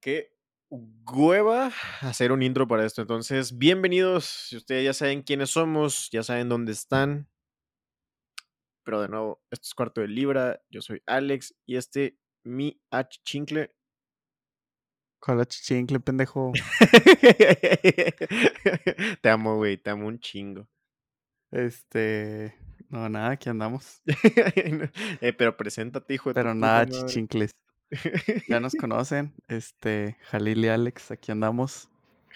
qué hueva hacer un intro para esto. Entonces, bienvenidos. Si ustedes ya saben quiénes somos, ya saben dónde están. Pero de nuevo, esto es Cuarto de Libra. Yo soy Alex y este, mi H. Chincle. Con chichincle, pendejo. te amo, güey. Te amo un chingo. Este. No, nada, aquí andamos. Eh, pero preséntate, hijo de Pero nada, chichincles. Ya nos conocen. Este, Jalil y Alex, aquí andamos.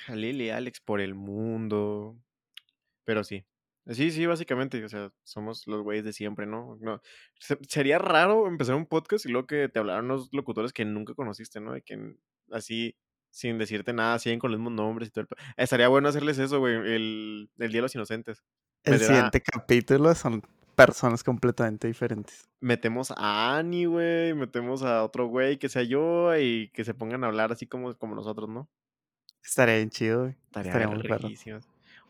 Jalil y Alex por el mundo. Pero sí. Sí, sí, básicamente, o sea, somos los güeyes de siempre, ¿no? no sería raro empezar un podcast y luego que te hablaran unos locutores que nunca conociste, ¿no? De que así, sin decirte nada, siguen con los mismos nombres y todo. Estaría bueno hacerles eso, güey, el, el Día de los Inocentes. El siguiente capítulo son personas completamente diferentes. Metemos a Annie, güey, metemos a otro güey que sea yo y que se pongan a hablar así como, como nosotros, ¿no? Estaría bien chido, güey. Estaría, muy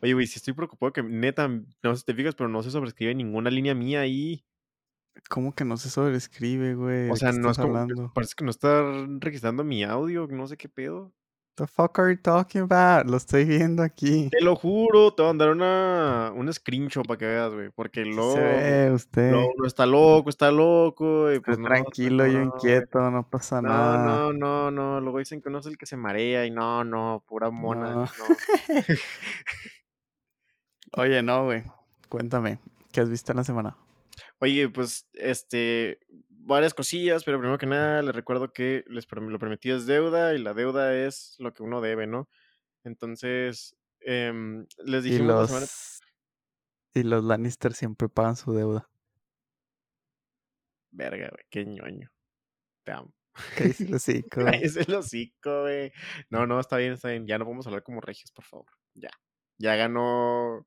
Oye, güey, si estoy preocupado que neta, no sé si te fijas, pero no se sobrescribe ninguna línea mía ahí. ¿Cómo que no se sobrescribe, güey? O sea, no es como, parece que no está registrando mi audio, no sé qué pedo. The fuck are you talking about? Lo estoy viendo aquí. Te lo juro, te voy a mandar una, un screenshot para que veas, güey. Porque luego. Se ve usted. no está loco, está loco. Y pues, tranquilo, yo inquieto, no pasa nada. No, no, no. Luego dicen que uno es el que se marea y no, no, pura mona. No. Oye, no, güey. Cuéntame, ¿qué has visto en la semana? Oye, pues, este, varias cosillas, pero primero que nada les recuerdo que les lo prometido es deuda y la deuda es lo que uno debe, ¿no? Entonces, em, les dijimos y los, Y los Lannister siempre pagan su deuda. Verga, güey, qué ñoño. Te amo. ¿Qué dice el hocico? es el hocico, güey. No, no, está bien, está bien. Ya no podemos hablar como regios, por favor. Ya. Ya ganó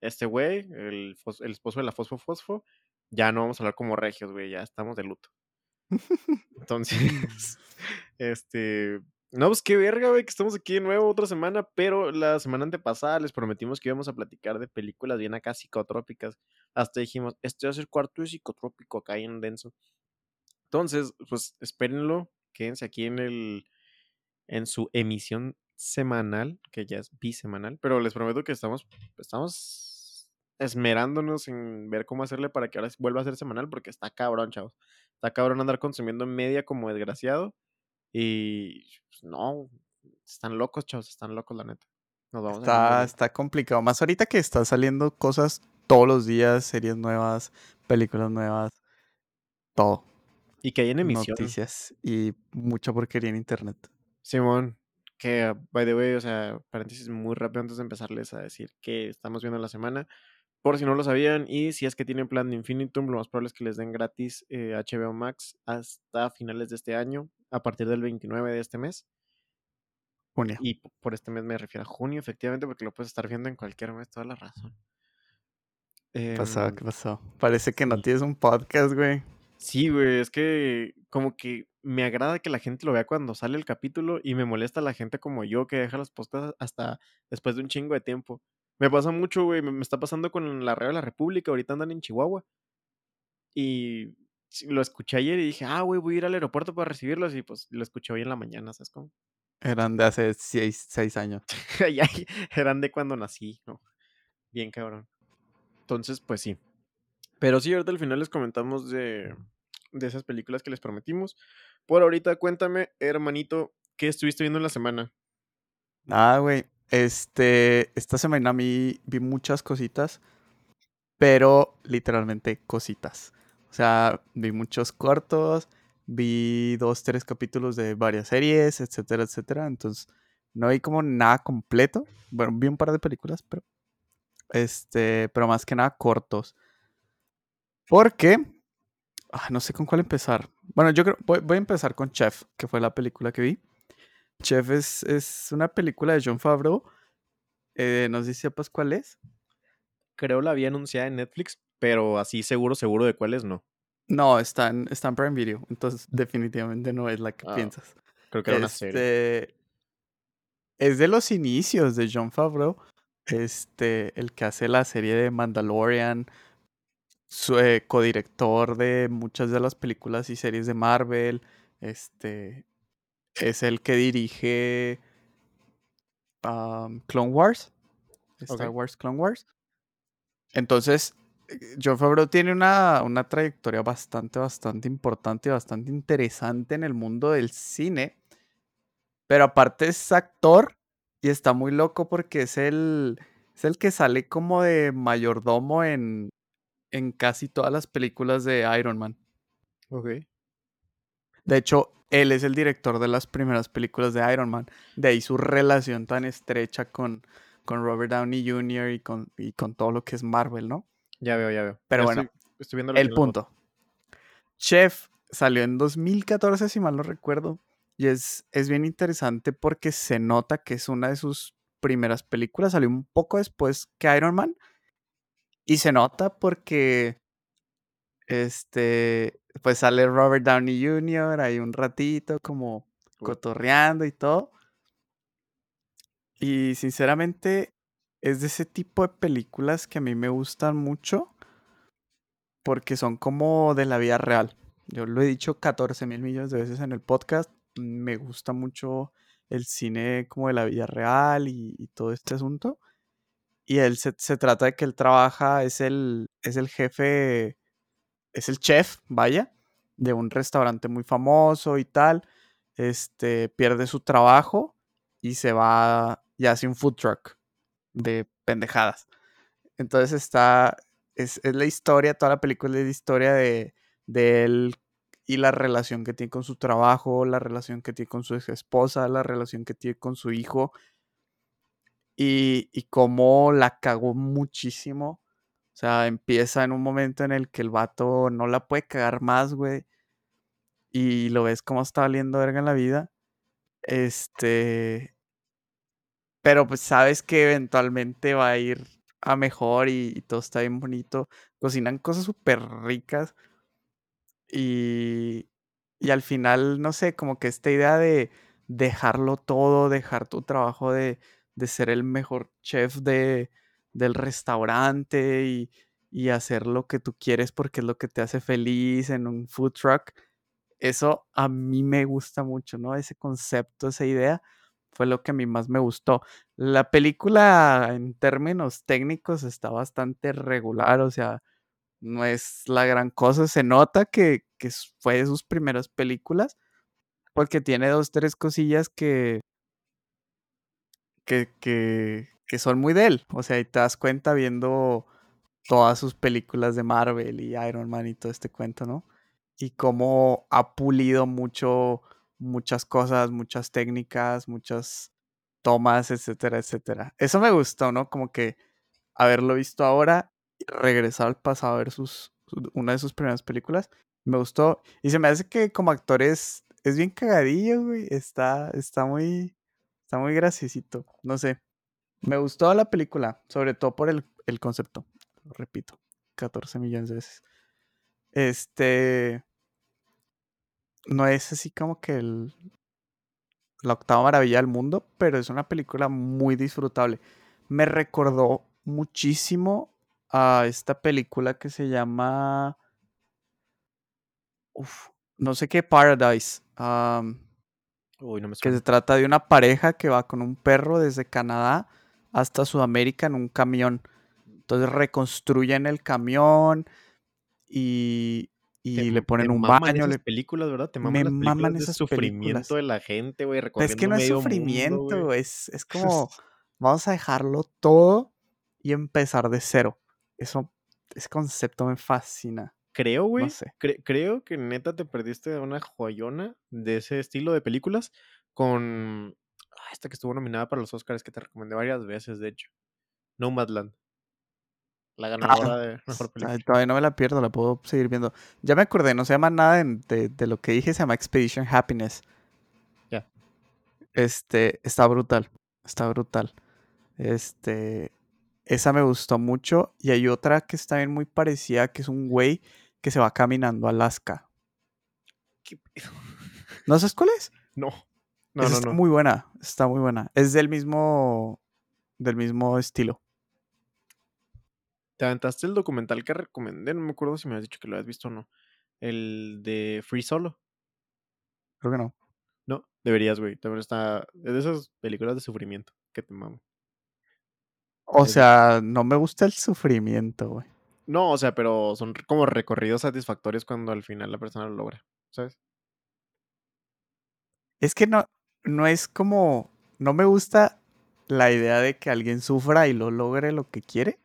este güey, el, el esposo de la Fosfo Fosfo ya no vamos a hablar como regios, güey, ya estamos de luto. Entonces, este, no, pues qué verga, güey, que estamos aquí de nuevo otra semana, pero la semana antepasada les prometimos que íbamos a platicar de películas bien acá psicotrópicas. Hasta dijimos, este va a ser cuarto de psicotrópico acá en denso. Entonces, pues espérenlo, quédense aquí en el, en su emisión semanal, que ya es bisemanal, pero les prometo que estamos, estamos esmerándonos en ver cómo hacerle para que ahora vuelva a ser semanal, porque está cabrón, chavos. Está cabrón andar consumiendo media como desgraciado. Y pues, no, están locos, chavos, están locos, la neta. Nos vamos está, está complicado. Más ahorita que están saliendo cosas todos los días, series nuevas, películas nuevas, todo. Y que hay en emisión. Noticias y mucha porquería en internet. Simón, que, by the way, o sea, paréntesis muy rápido antes de empezarles a decir que estamos viendo la semana. Por si no lo sabían, y si es que tienen plan de Infinitum, lo más probable es que les den gratis HBO eh, Max hasta finales de este año, a partir del 29 de este mes. Junio. Y por este mes me refiero a junio, efectivamente, porque lo puedes estar viendo en cualquier mes, toda la razón. ¿Qué pasó? Em, ¿Qué pasó? Parece que no tienes un podcast, güey. Sí, güey, es que como que me agrada que la gente lo vea cuando sale el capítulo y me molesta la gente como yo que deja las postas hasta después de un chingo de tiempo. Me pasa mucho, güey. Me, está pasando con la Radio de la República. Ahorita andan en Chihuahua. Y lo escuché ayer y dije, ah, güey, voy a ir al aeropuerto para recibirlos. Y pues lo escuché hoy en la mañana, ¿sabes cómo? Eran de hace seis, seis años. Eran de cuando nací, ¿no? Bien cabrón. Entonces, pues sí. Pero sí, ahorita al final les comentamos de, de esas películas que les prometimos. Por ahorita, cuéntame, hermanito, ¿qué estuviste viendo en la semana? Ah, güey. Este, esta semana a vi muchas cositas, pero literalmente cositas. O sea, vi muchos cortos, vi dos, tres capítulos de varias series, etcétera, etcétera. Entonces, no vi como nada completo. Bueno, vi un par de películas, pero este, pero más que nada cortos. Porque ah, no sé con cuál empezar. Bueno, yo creo voy, voy a empezar con Chef, que fue la película que vi. Chef es, una película de John Favreau. Eh, no sé si sepas cuál es. Creo la había anunciada en Netflix, pero así seguro, seguro de cuál es, no. No, está en, está en Prime Video, entonces definitivamente no es la que ah, piensas. Creo que era una serie. Este, es de los inicios de John Favreau, este, el que hace la serie de Mandalorian, su eh, codirector de muchas de las películas y series de Marvel, este, es el que dirige um, Clone Wars, Star. Wars Clone Wars. Entonces, eh, Jon Favreau tiene una, una trayectoria bastante, bastante importante y bastante interesante en el mundo del cine. Pero aparte es actor y está muy loco porque es el, es el que sale como de mayordomo en, en casi todas las películas de Iron Man. Ok. De hecho, él es el director de las primeras películas de Iron Man. De ahí su relación tan estrecha con, con Robert Downey Jr. y con, y con todo lo que es Marvel, ¿no? Ya veo, ya veo. Pero bueno, estoy, estoy viendo aquí el punto. Chef salió en 2014, si mal no recuerdo. Y es, es bien interesante porque se nota que es una de sus primeras películas. Salió un poco después que Iron Man. Y se nota porque este, pues sale Robert Downey Jr. ahí un ratito como cotorreando y todo. Y sinceramente es de ese tipo de películas que a mí me gustan mucho porque son como de la vida real. Yo lo he dicho 14 mil millones de veces en el podcast. Me gusta mucho el cine como de la vida real y, y todo este asunto. Y él se, se trata de que él trabaja, es el, es el jefe, es el chef, vaya, de un restaurante muy famoso y tal. Este pierde su trabajo y se va y hace un food truck de pendejadas. Entonces está, es, es la historia, toda la película es la historia de, de él y la relación que tiene con su trabajo, la relación que tiene con su ex esposa, la relación que tiene con su hijo y, y cómo la cagó muchísimo. Sea, empieza en un momento en el que el vato no la puede cagar más, güey. Y lo ves cómo está valiendo verga en la vida. Este. Pero pues sabes que eventualmente va a ir a mejor y, y todo está bien bonito. Cocinan cosas súper ricas. Y, y al final, no sé, como que esta idea de dejarlo todo, dejar tu trabajo de, de ser el mejor chef de, del restaurante y, y hacer lo que tú quieres porque es lo que te hace feliz en un food truck. Eso a mí me gusta mucho, ¿no? Ese concepto, esa idea fue lo que a mí más me gustó. La película en términos técnicos está bastante regular, o sea, no es la gran cosa. Se nota que, que fue de sus primeras películas, porque tiene dos, tres cosillas que, que, que, que son muy de él. O sea, y te das cuenta viendo todas sus películas de Marvel y Iron Man y todo este cuento, ¿no? Y cómo ha pulido mucho, muchas cosas, muchas técnicas, muchas tomas, etcétera, etcétera. Eso me gustó, ¿no? Como que haberlo visto ahora regresar al pasado a ver sus, su- una de sus primeras películas. Me gustó. Y se me hace que como actor es, es bien cagadillo, güey. Está, está muy, está muy graciosito. No sé. Me gustó la película, sobre todo por el, el concepto. Lo repito, 14 millones de veces. Este. No es así como que el, la octava maravilla del mundo, pero es una película muy disfrutable. Me recordó muchísimo a esta película que se llama. Uf, no sé qué, Paradise. Uy, no me que se trata de una pareja que va con un perro desde Canadá hasta Sudamérica en un camión. Entonces reconstruyen el camión y, Te, y le m- te ponen un maman baño. esas Le, películas, ¿verdad? Te me maman las películas maman de esas sufrimiento películas. de la gente, güey, es que no es medio mundo, sufrimiento, es, es como vamos a dejarlo todo y empezar de cero. Eso, ese concepto me fascina. Creo, No güey, sé. cre- creo que neta te perdiste de una joyona de ese estilo de películas con esta que estuvo nominada para los Oscars que te recomendé varias veces, de hecho. Nomadland, la ganadora Ah, de mejor ay, película. todavía no me la pierdo, la puedo seguir viendo. Ya me acordé, no se llama nada de lo que dije, se llama Expedition Happiness. Ya. Este, está brutal, está brutal. Este, esa me gustó mucho. Y hay otra que está bien muy parecida, que es un güey que se va caminando a Alaska. ¿Qué pedo? ¿No sabes cuál es? No, no, Esa no, está no. muy buena, está muy buena. Es del mismo, del mismo estilo. Te aventaste el documental que recomendé, no me acuerdo si me has dicho que lo has visto o no. El de Free Solo. Creo que no. No, deberías, güey. También está. Es de esas películas de sufrimiento que te mamo. O Es- sea, no me gusta el sufrimiento, güey. No, o sea, pero son como recorridos satisfactorios cuando al final la persona lo logra, ¿sabes? Es que no, no es como. No me gusta la idea de que alguien sufra y lo logre lo que quiere.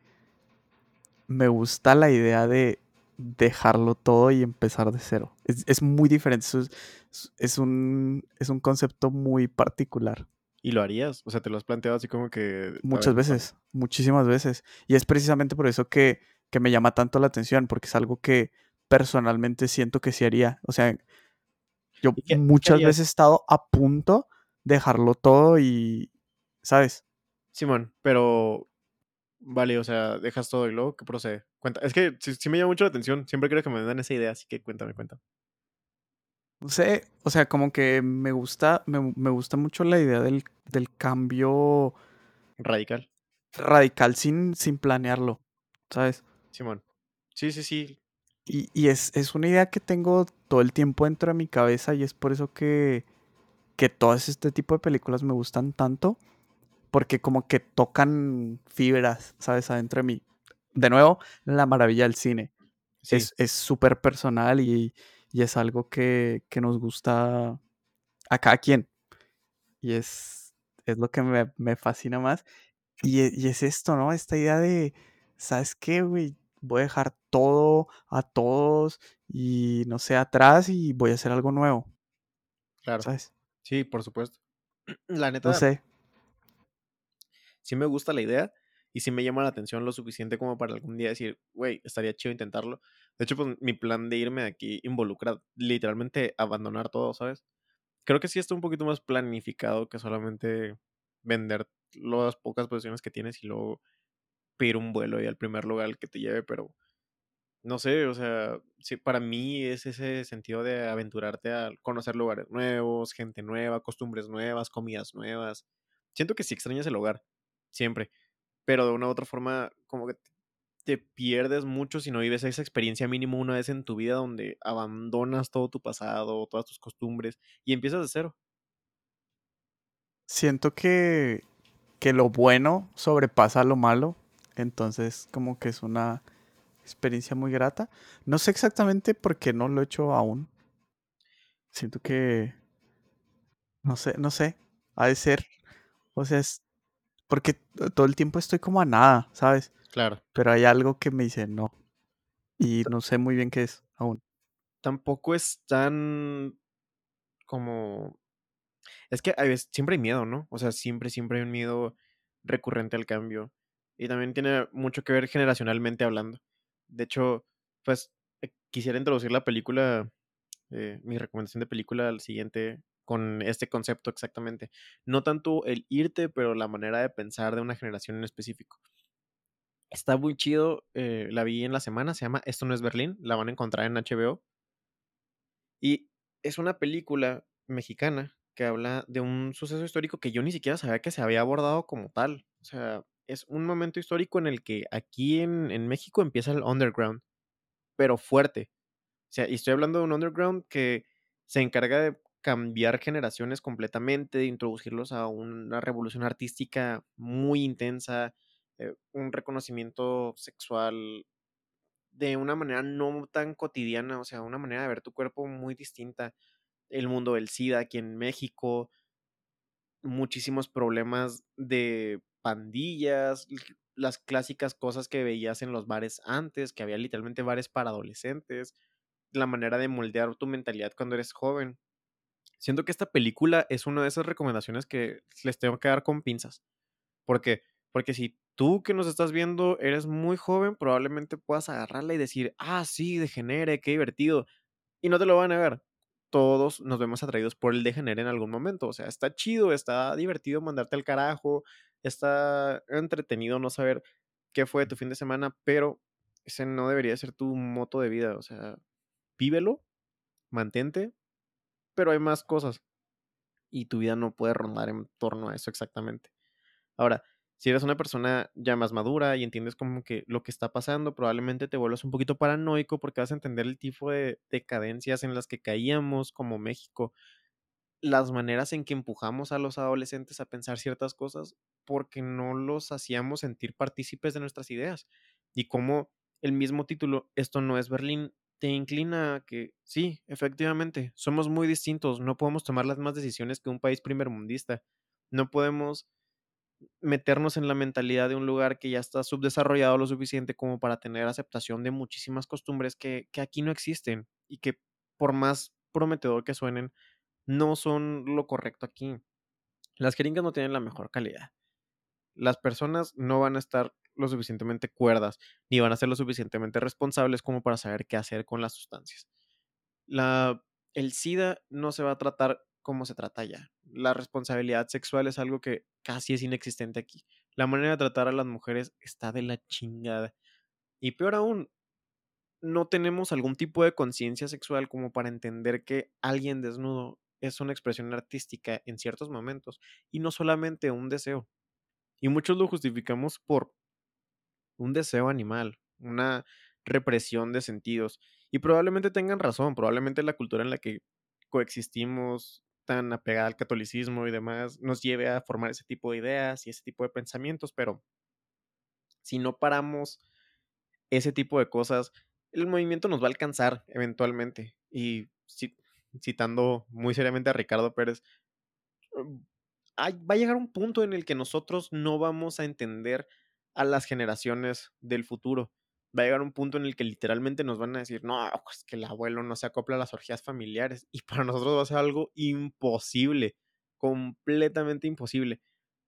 Me gusta la idea de dejarlo todo y empezar de cero. Es, es muy diferente. es, es un, es un concepto muy particular. Y lo harías. O sea, te lo has planteado así como que. Muchas ver, veces, muchísimas veces. Y es precisamente por eso que, que me llama tanto la atención, porque es algo que personalmente siento que sí haría. O sea, yo ¿Y qué- qué muchas veces he estado a punto de dejarlo todo y, ¿sabes? Simón, pero. Vale, o sea, dejas todo y luego, ¿qué procede? Cuenta. Es que sí, sí me llama mucho la atención. Siempre creo que me dan esa idea, así que cuéntame, cuéntame. No sé, o sea, como que me gusta, me, me gusta mucho la idea del, del cambio Radical. radical sin, sin planearlo, ¿sabes? Simón. Sí, sí, sí. Y, y es, es una idea que tengo todo el tiempo dentro de mi cabeza y es por eso que, que todas este tipo de películas me gustan tanto, porque como que tocan fibras, ¿sabes? Adentro de mí. De nuevo, la maravilla del cine. Sí. Es es súper personal y, y es algo que, que nos gusta a cada quien. Y es, es lo que me, me fascina más. Y, y es esto, ¿no? Esta idea de, ¿sabes qué, güey? Voy a dejar todo a todos y no sé, atrás y voy a hacer algo nuevo, claro. ¿sabes? Sí, por supuesto. La neta, No sé. sí me gusta la idea y sí me llama la atención lo suficiente como para algún día decir, güey, estaría chido intentarlo. De hecho, pues mi plan de irme de aquí involucra literalmente abandonar todo, ¿sabes? Creo que sí está un poquito más planificado que solamente vender las pocas posiciones que tienes y luego pedir un vuelo y al primer lugar que te lleve, pero no sé, o sea, para mí es ese sentido de aventurarte a conocer lugares nuevos, gente nueva, costumbres nuevas, comidas nuevas. Siento que sí extrañas el hogar, siempre, pero de una u otra forma como que te pierdes mucho si no vives esa experiencia mínimo una vez en tu vida donde abandonas todo tu pasado, todas tus costumbres y empiezas de cero. Siento que, que lo bueno sobrepasa lo malo. Entonces, como que es una experiencia muy grata. No sé exactamente por qué no lo he hecho aún. Siento que. No sé, no sé. Ha de ser. O sea, es. Porque todo el tiempo estoy como a nada, ¿sabes? Claro. Pero hay algo que me dice no. Y no sé muy bien qué es aún. Tampoco es tan como... Es que hay veces, siempre hay miedo, ¿no? O sea, siempre, siempre hay un miedo recurrente al cambio. Y también tiene mucho que ver generacionalmente hablando. De hecho, pues eh, quisiera introducir la película, eh, mi recomendación de película al siguiente, con este concepto exactamente. No tanto el irte, pero la manera de pensar de una generación en específico. Está muy chido, eh, la vi en la semana, se llama Esto no es Berlín, la van a encontrar en HBO. Y es una película mexicana que habla de un suceso histórico que yo ni siquiera sabía que se había abordado como tal. O sea, es un momento histórico en el que aquí en, en México empieza el underground, pero fuerte. O sea, y estoy hablando de un underground que se encarga de cambiar generaciones completamente, de introducirlos a una revolución artística muy intensa, eh, un reconocimiento sexual de una manera no tan cotidiana, o sea, una manera de ver tu cuerpo muy distinta. El mundo del SIDA aquí en México, muchísimos problemas de pandillas, las clásicas cosas que veías en los bares antes, que había literalmente bares para adolescentes, la manera de moldear tu mentalidad cuando eres joven. Siento que esta película es una de esas recomendaciones que les tengo que dar con pinzas. ¿Por qué? Porque si tú que nos estás viendo eres muy joven, probablemente puedas agarrarla y decir, ah, sí, degenere, qué divertido. Y no te lo van a negar. Todos nos vemos atraídos por el degenere en algún momento. O sea, está chido, está divertido mandarte al carajo, está entretenido no saber qué fue tu fin de semana, pero ese no debería ser tu moto de vida. O sea, vívelo, mantente, pero hay más cosas. Y tu vida no puede rondar en torno a eso exactamente. Ahora, si eres una persona ya más madura y entiendes como que lo que está pasando, probablemente te vuelvas un poquito paranoico porque vas a entender el tipo de decadencias en las que caíamos como México. las maneras en que empujamos a los adolescentes a pensar ciertas cosas porque no los hacíamos sentir partícipes de nuestras ideas. Y como el mismo título, Esto no es Berlín, te inclina a que sí, efectivamente, somos muy distintos, no podemos tomar las mismas decisiones que un país primermundista, no podemos meternos en la mentalidad de un lugar que ya está subdesarrollado lo suficiente como para tener aceptación de muchísimas costumbres que, que aquí no existen y que por más prometedor que suenen, no son lo correcto aquí. Las jeringas no tienen la mejor calidad. Las personas no van a estar lo suficientemente cuerdas ni van a ser lo suficientemente responsables como para saber qué hacer con las sustancias. La, el SIDA no se va a tratar como se trata ya. La responsabilidad sexual es algo que casi es inexistente aquí. La manera de tratar a las mujeres está de la chingada. Y peor aún, no tenemos algún tipo de conciencia sexual como para entender que alguien desnudo es una expresión artística en ciertos momentos y no solamente un deseo. Y muchos lo justificamos por un deseo animal, una represión de sentidos. Y probablemente tengan razón, probablemente la cultura en la que coexistimos tan apegada al catolicismo y demás nos lleve a formar ese tipo de ideas y ese tipo de pensamientos, pero si no paramos ese tipo de cosas, el movimiento nos va a alcanzar eventualmente. Y citando muy seriamente a Ricardo Pérez, mm, va a llegar un punto en el que nosotros no vamos a entender a las generaciones del futuro. Va a llegar un punto en el que literalmente nos van a decir, no, es pues, que el abuelo no se acopla a las orgías familiares. Y para nosotros va a ser algo imposible, completamente imposible.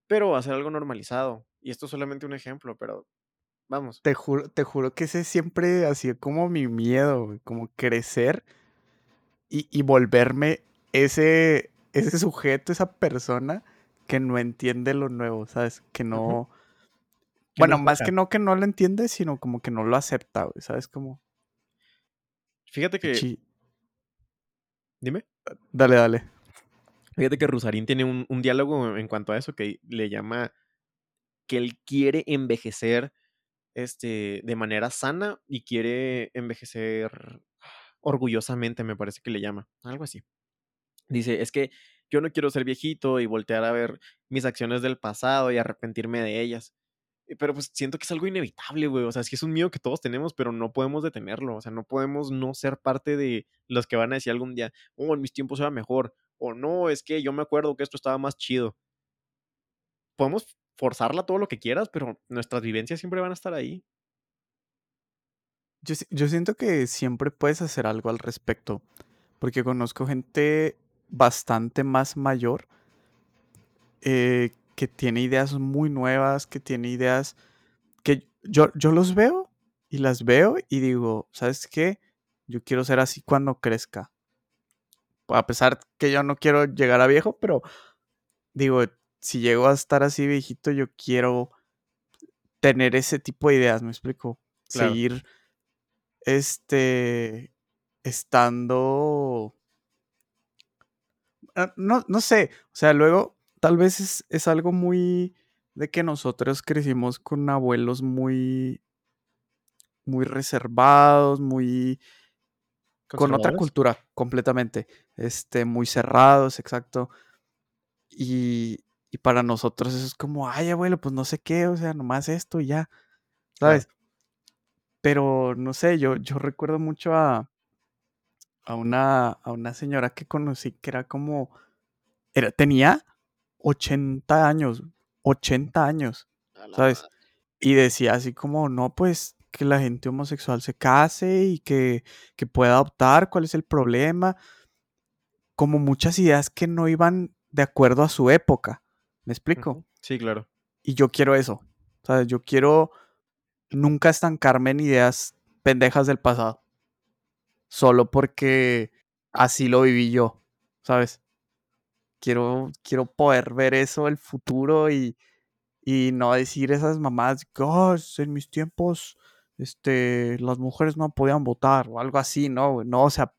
Pero va a ser algo normalizado. Y esto es solamente un ejemplo, pero vamos. Te juro, te juro que ese siempre ha sido como mi miedo, como crecer y, volverme ese, ese sujeto, esa persona que no entiende lo nuevo, ¿sabes? Que no... Bueno, más que no que no lo entiende, sino como que no lo acepta, güey, ¿sabes? Como... Fíjate que... Dime. Dale, dale. Fíjate que Rusarín tiene un, un, diálogo en cuanto a eso que le llama que él quiere envejecer este, de manera sana y quiere envejecer orgullosamente, me parece que le llama, algo así. Dice, es que yo no quiero ser viejito y voltear a ver mis acciones del pasado y arrepentirme de ellas. Eh, pero pues siento que es algo inevitable, güey. O sea, sí es un miedo que todos tenemos, pero no podemos detenerlo. O sea, no podemos no ser parte de los que van a decir algún día, oh, en mis tiempos era mejor. O no, es que yo me acuerdo que esto estaba más chido. Podemos forzarla todo lo que quieras, pero nuestras vivencias siempre van a estar ahí. Yo, siento que siempre puedes hacer algo al respecto, porque conozco gente bastante más mayor eh, que tiene ideas muy nuevas, que tiene ideas que yo, yo los veo y las veo y digo, ¿sabes qué? Yo quiero ser así cuando crezca. A pesar que yo no quiero llegar a viejo, pero digo, si llego a estar así viejito, yo quiero tener ese tipo de ideas, ¿me explico? Seguir este, estando... Ah, no, no sé, o sea, luego tal vez es, es algo muy de que nosotros crecimos con abuelos muy, muy reservados, muy con otra cultura completamente, este, muy cerrados, exacto. Y, y, para nosotros eso es como, ay, abuelo, pues no sé qué, o sea, nomás esto y ya, ¿sabes? Pero no sé, yo, yo recuerdo mucho a, a, una, a una señora que conocí que era como, era, tenía 80 años, 80 años, ¿sabes? Y decía así como, no, pues que la gente homosexual se case y que, que pueda adoptar, ¿cuál es el problema? Como muchas ideas que no iban de acuerdo a su época, ¿me explico? Sí, claro. Y yo quiero eso, ¿sabes? Yo quiero nunca estancarme en ideas pendejas del pasado. Solo porque así lo viví yo, ¿sabes? Quiero, quiero poder ver eso, el futuro y, y no decir esas mamás, gosh, en mis tiempos este, las mujeres no podían votar o algo así, ¿no? No, o sea,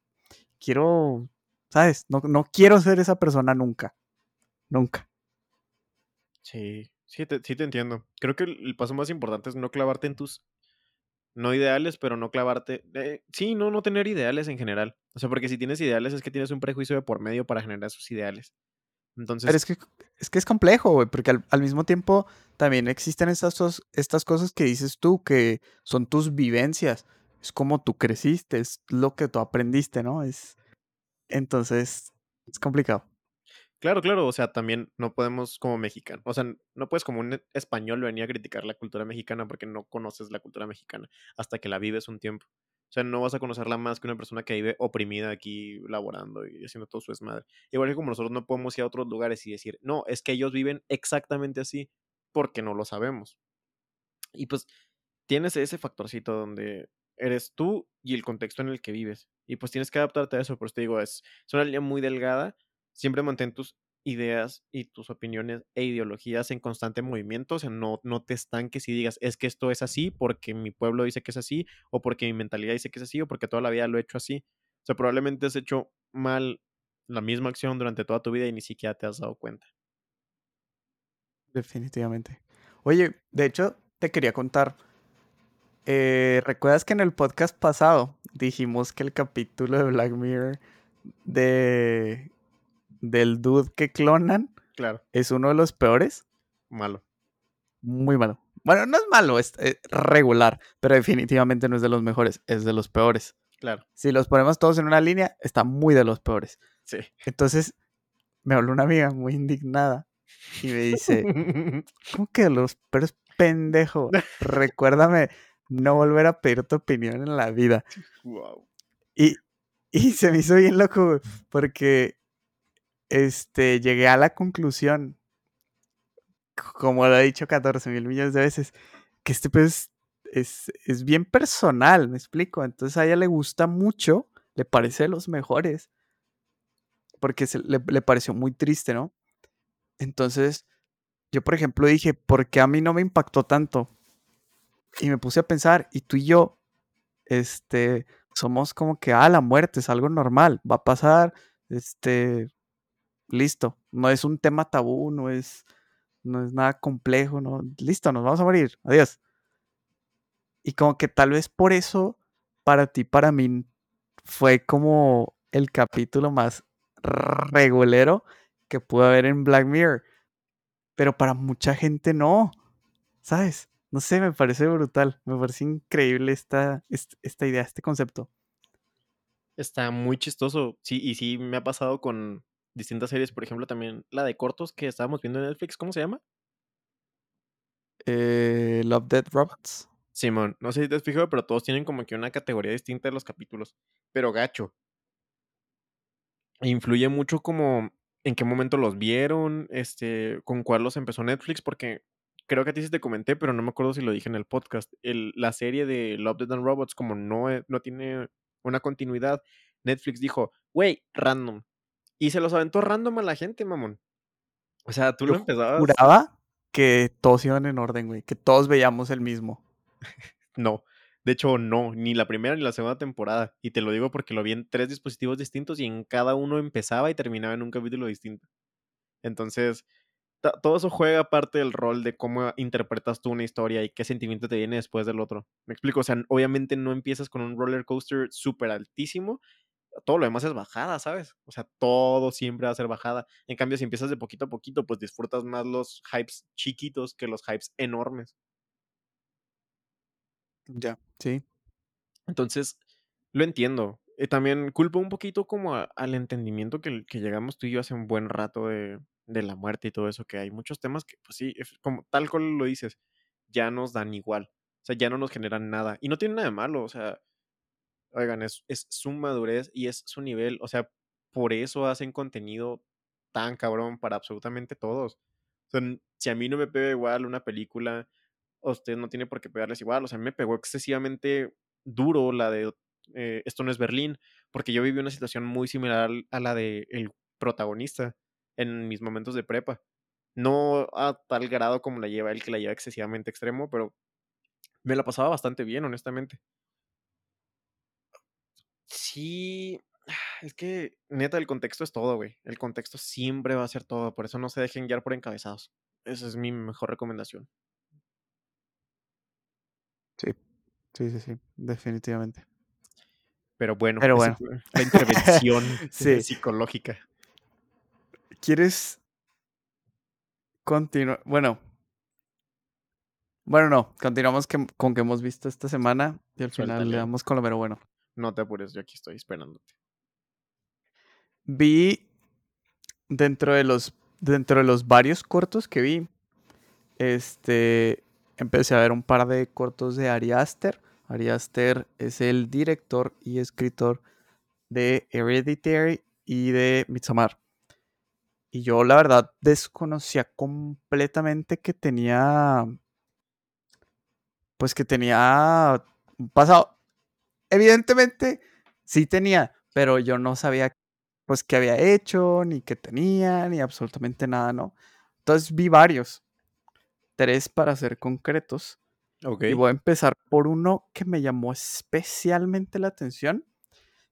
quiero, ¿sabes? No, no quiero ser esa persona nunca. Nunca. Sí, Sí te, sí te entiendo. Creo que el paso más importante es no clavarte en tus No ideales, pero no clavarte. eh, sí, no, no tener ideales en general. O sea, porque si tienes ideales es que tienes un prejuicio de por medio para generar esos ideales. Pero Entonces, es que es, que es complejo, güey, porque al, al mismo tiempo también existen estas, estas cosas que dices tú, que son tus vivencias. Es como tú creciste, es lo que tú aprendiste, ¿no? Es, entonces, es complicado. Claro, claro, o sea, también no podemos como mexicano, o sea, no puedes como un español venir a criticar la cultura mexicana porque no conoces la cultura mexicana hasta que la vives un tiempo. O sea, no vas a conocerla más que una persona que vive oprimida aquí laborando y haciendo todo su desmadre. Igual que como nosotros no podemos ir a otros lugares y decir, no, es que ellos viven exactamente así porque no lo sabemos. Y pues tienes ese factorcito donde eres tú y el contexto en el que vives. Y pues tienes que adaptarte a eso. Por eso te digo, es, es una línea muy delgada. Siempre mantén tus ideas y tus opiniones e ideologías en constante movimiento. O sea, no, no te estanques y digas, es que esto es así porque mi pueblo dice que es así, o porque mi mentalidad dice que es así, o porque toda la vida lo he hecho así. O sea, probablemente has hecho mal la misma acción durante toda tu vida y ni siquiera te has dado cuenta. Definitivamente. Oye, de hecho, te quería contar. eh, ¿recuerdas que en el podcast pasado dijimos que el capítulo de Black Mirror de del dude que clonan Claro, es uno de los peores? malo. Muy malo. Bueno, no es malo, es eh, regular, pero definitivamente no es de los mejores, es de los peores. Claro, Si los ponemos todos en una línea, está muy de los peores. sí. Entonces, me habló una amiga muy indignada y me dice, ¿cómo que de los peores pendejo? Recuérdame no volver a pedir tu opinión en la vida. wow. Y, y se me hizo bien loco, porque este, llegué a la conclusión, como lo he dicho 14 mil millones de veces, que este pues es, es bien personal, me explico. Entonces a ella le gusta mucho, le parece de los mejores, porque se- le, le pareció muy triste, ¿no? Entonces, yo por ejemplo dije, ¿por qué a mí no me impactó tanto? Y me puse a pensar, y tú y yo, este, somos como que, ah, la muerte es algo normal, va a pasar, este, listo, no es un tema tabú, no es, no es nada complejo, no, listo, nos vamos a morir, adiós. Y como que tal vez por eso, para ti, para mí, fue como el capítulo más regulero que pudo haber en Black Mirror, pero para mucha gente no, ¿sabes? No sé, me parece brutal, me parece increíble esta, est- esta idea, este concepto. Está muy chistoso. Sí, y sí me ha pasado con distintas series, por ejemplo, también la de cortos que estábamos viendo en Netflix, ¿cómo se llama? Eh, Love, Dead Robots. Simón, no sé si te has fijado, pero todos tienen como que una categoría distinta de los capítulos. Pero gacho. Influye mucho como en qué momento los vieron, este, con cuál los empezó Netflix, porque creo que a ti sí te comenté, pero no me acuerdo si lo dije en el podcast. El, la serie de Love, Death and Robots, como no, e- no tiene una continuidad, Netflix dijo, wey, random. Y se los aventó random a la gente, mamón. O sea, tú Yo lo empezabas. juraba que todos iban en orden, güey, que todos veíamos el mismo. No. De hecho, no, ni la primera ni la segunda temporada. Y te lo digo porque lo vi en tres dispositivos distintos y en cada uno empezaba y terminaba en un capítulo distinto. Entonces, todo eso juega parte del rol de cómo interpretas tú una historia y qué sentimiento te viene después del otro. Me explico, o sea, obviamente no empiezas con un roller coaster súper altísimo. Todo lo demás es bajada, ¿sabes? O sea, todo siempre va a ser bajada. En cambio, si empiezas de poquito a poquito, pues disfrutas más los hypes chiquitos que los hypes enormes. Ya. Sí. Entonces, lo entiendo. Eh, también culpo un poquito como a- al entendimiento que, que llegamos tú y yo hace un buen rato de, de la muerte y todo eso, que hay muchos temas que, pues sí, como tal cual lo dices, ya nos dan igual. O sea, ya no nos generan nada. Y no tiene nada de malo, o sea, oigan, es, su madurez y es su nivel. O sea, por eso hacen contenido tan cabrón para absolutamente todos. Si a mí no me pega igual una película, usted no tiene por qué pegarles igual. O sea, me pegó excesivamente duro la de eh, Esto no es Berlín, porque yo viví una situación muy similar a la de el protagonista en mis momentos de prepa. No a tal grado como la lleva él, que la lleva excesivamente extremo, pero me la pasaba bastante bien, honestamente. Sí, es que neta el contexto es todo, güey. El contexto siempre va a ser todo, por eso no se dejen guiar por encabezados. Esa es mi mejor recomendación. Sí. Sí, sí, sí, definitivamente. Pero bueno, Pero bueno. la intervención Sí. psicológica. ¿Quieres continuar? Bueno. Bueno, no. Continuamos que- con que hemos visto esta semana y al final le damos con lo mero bueno. No te apures, yo aquí estoy esperándote. Vi dentro de los dentro de los varios cortos que vi, este empecé a ver un par de cortos de Ari Aster. Ari Aster es el director y escritor de Hereditary y de Midsommar. Y yo la verdad desconocía completamente que tenía pues que tenía un pasado. Evidentemente sí tenía, pero yo no sabía pues qué había hecho, ni qué tenía, ni absolutamente nada, ¿no? Entonces vi varios, tres para ser concretos. Ok. Y voy a empezar por uno que me llamó especialmente la atención.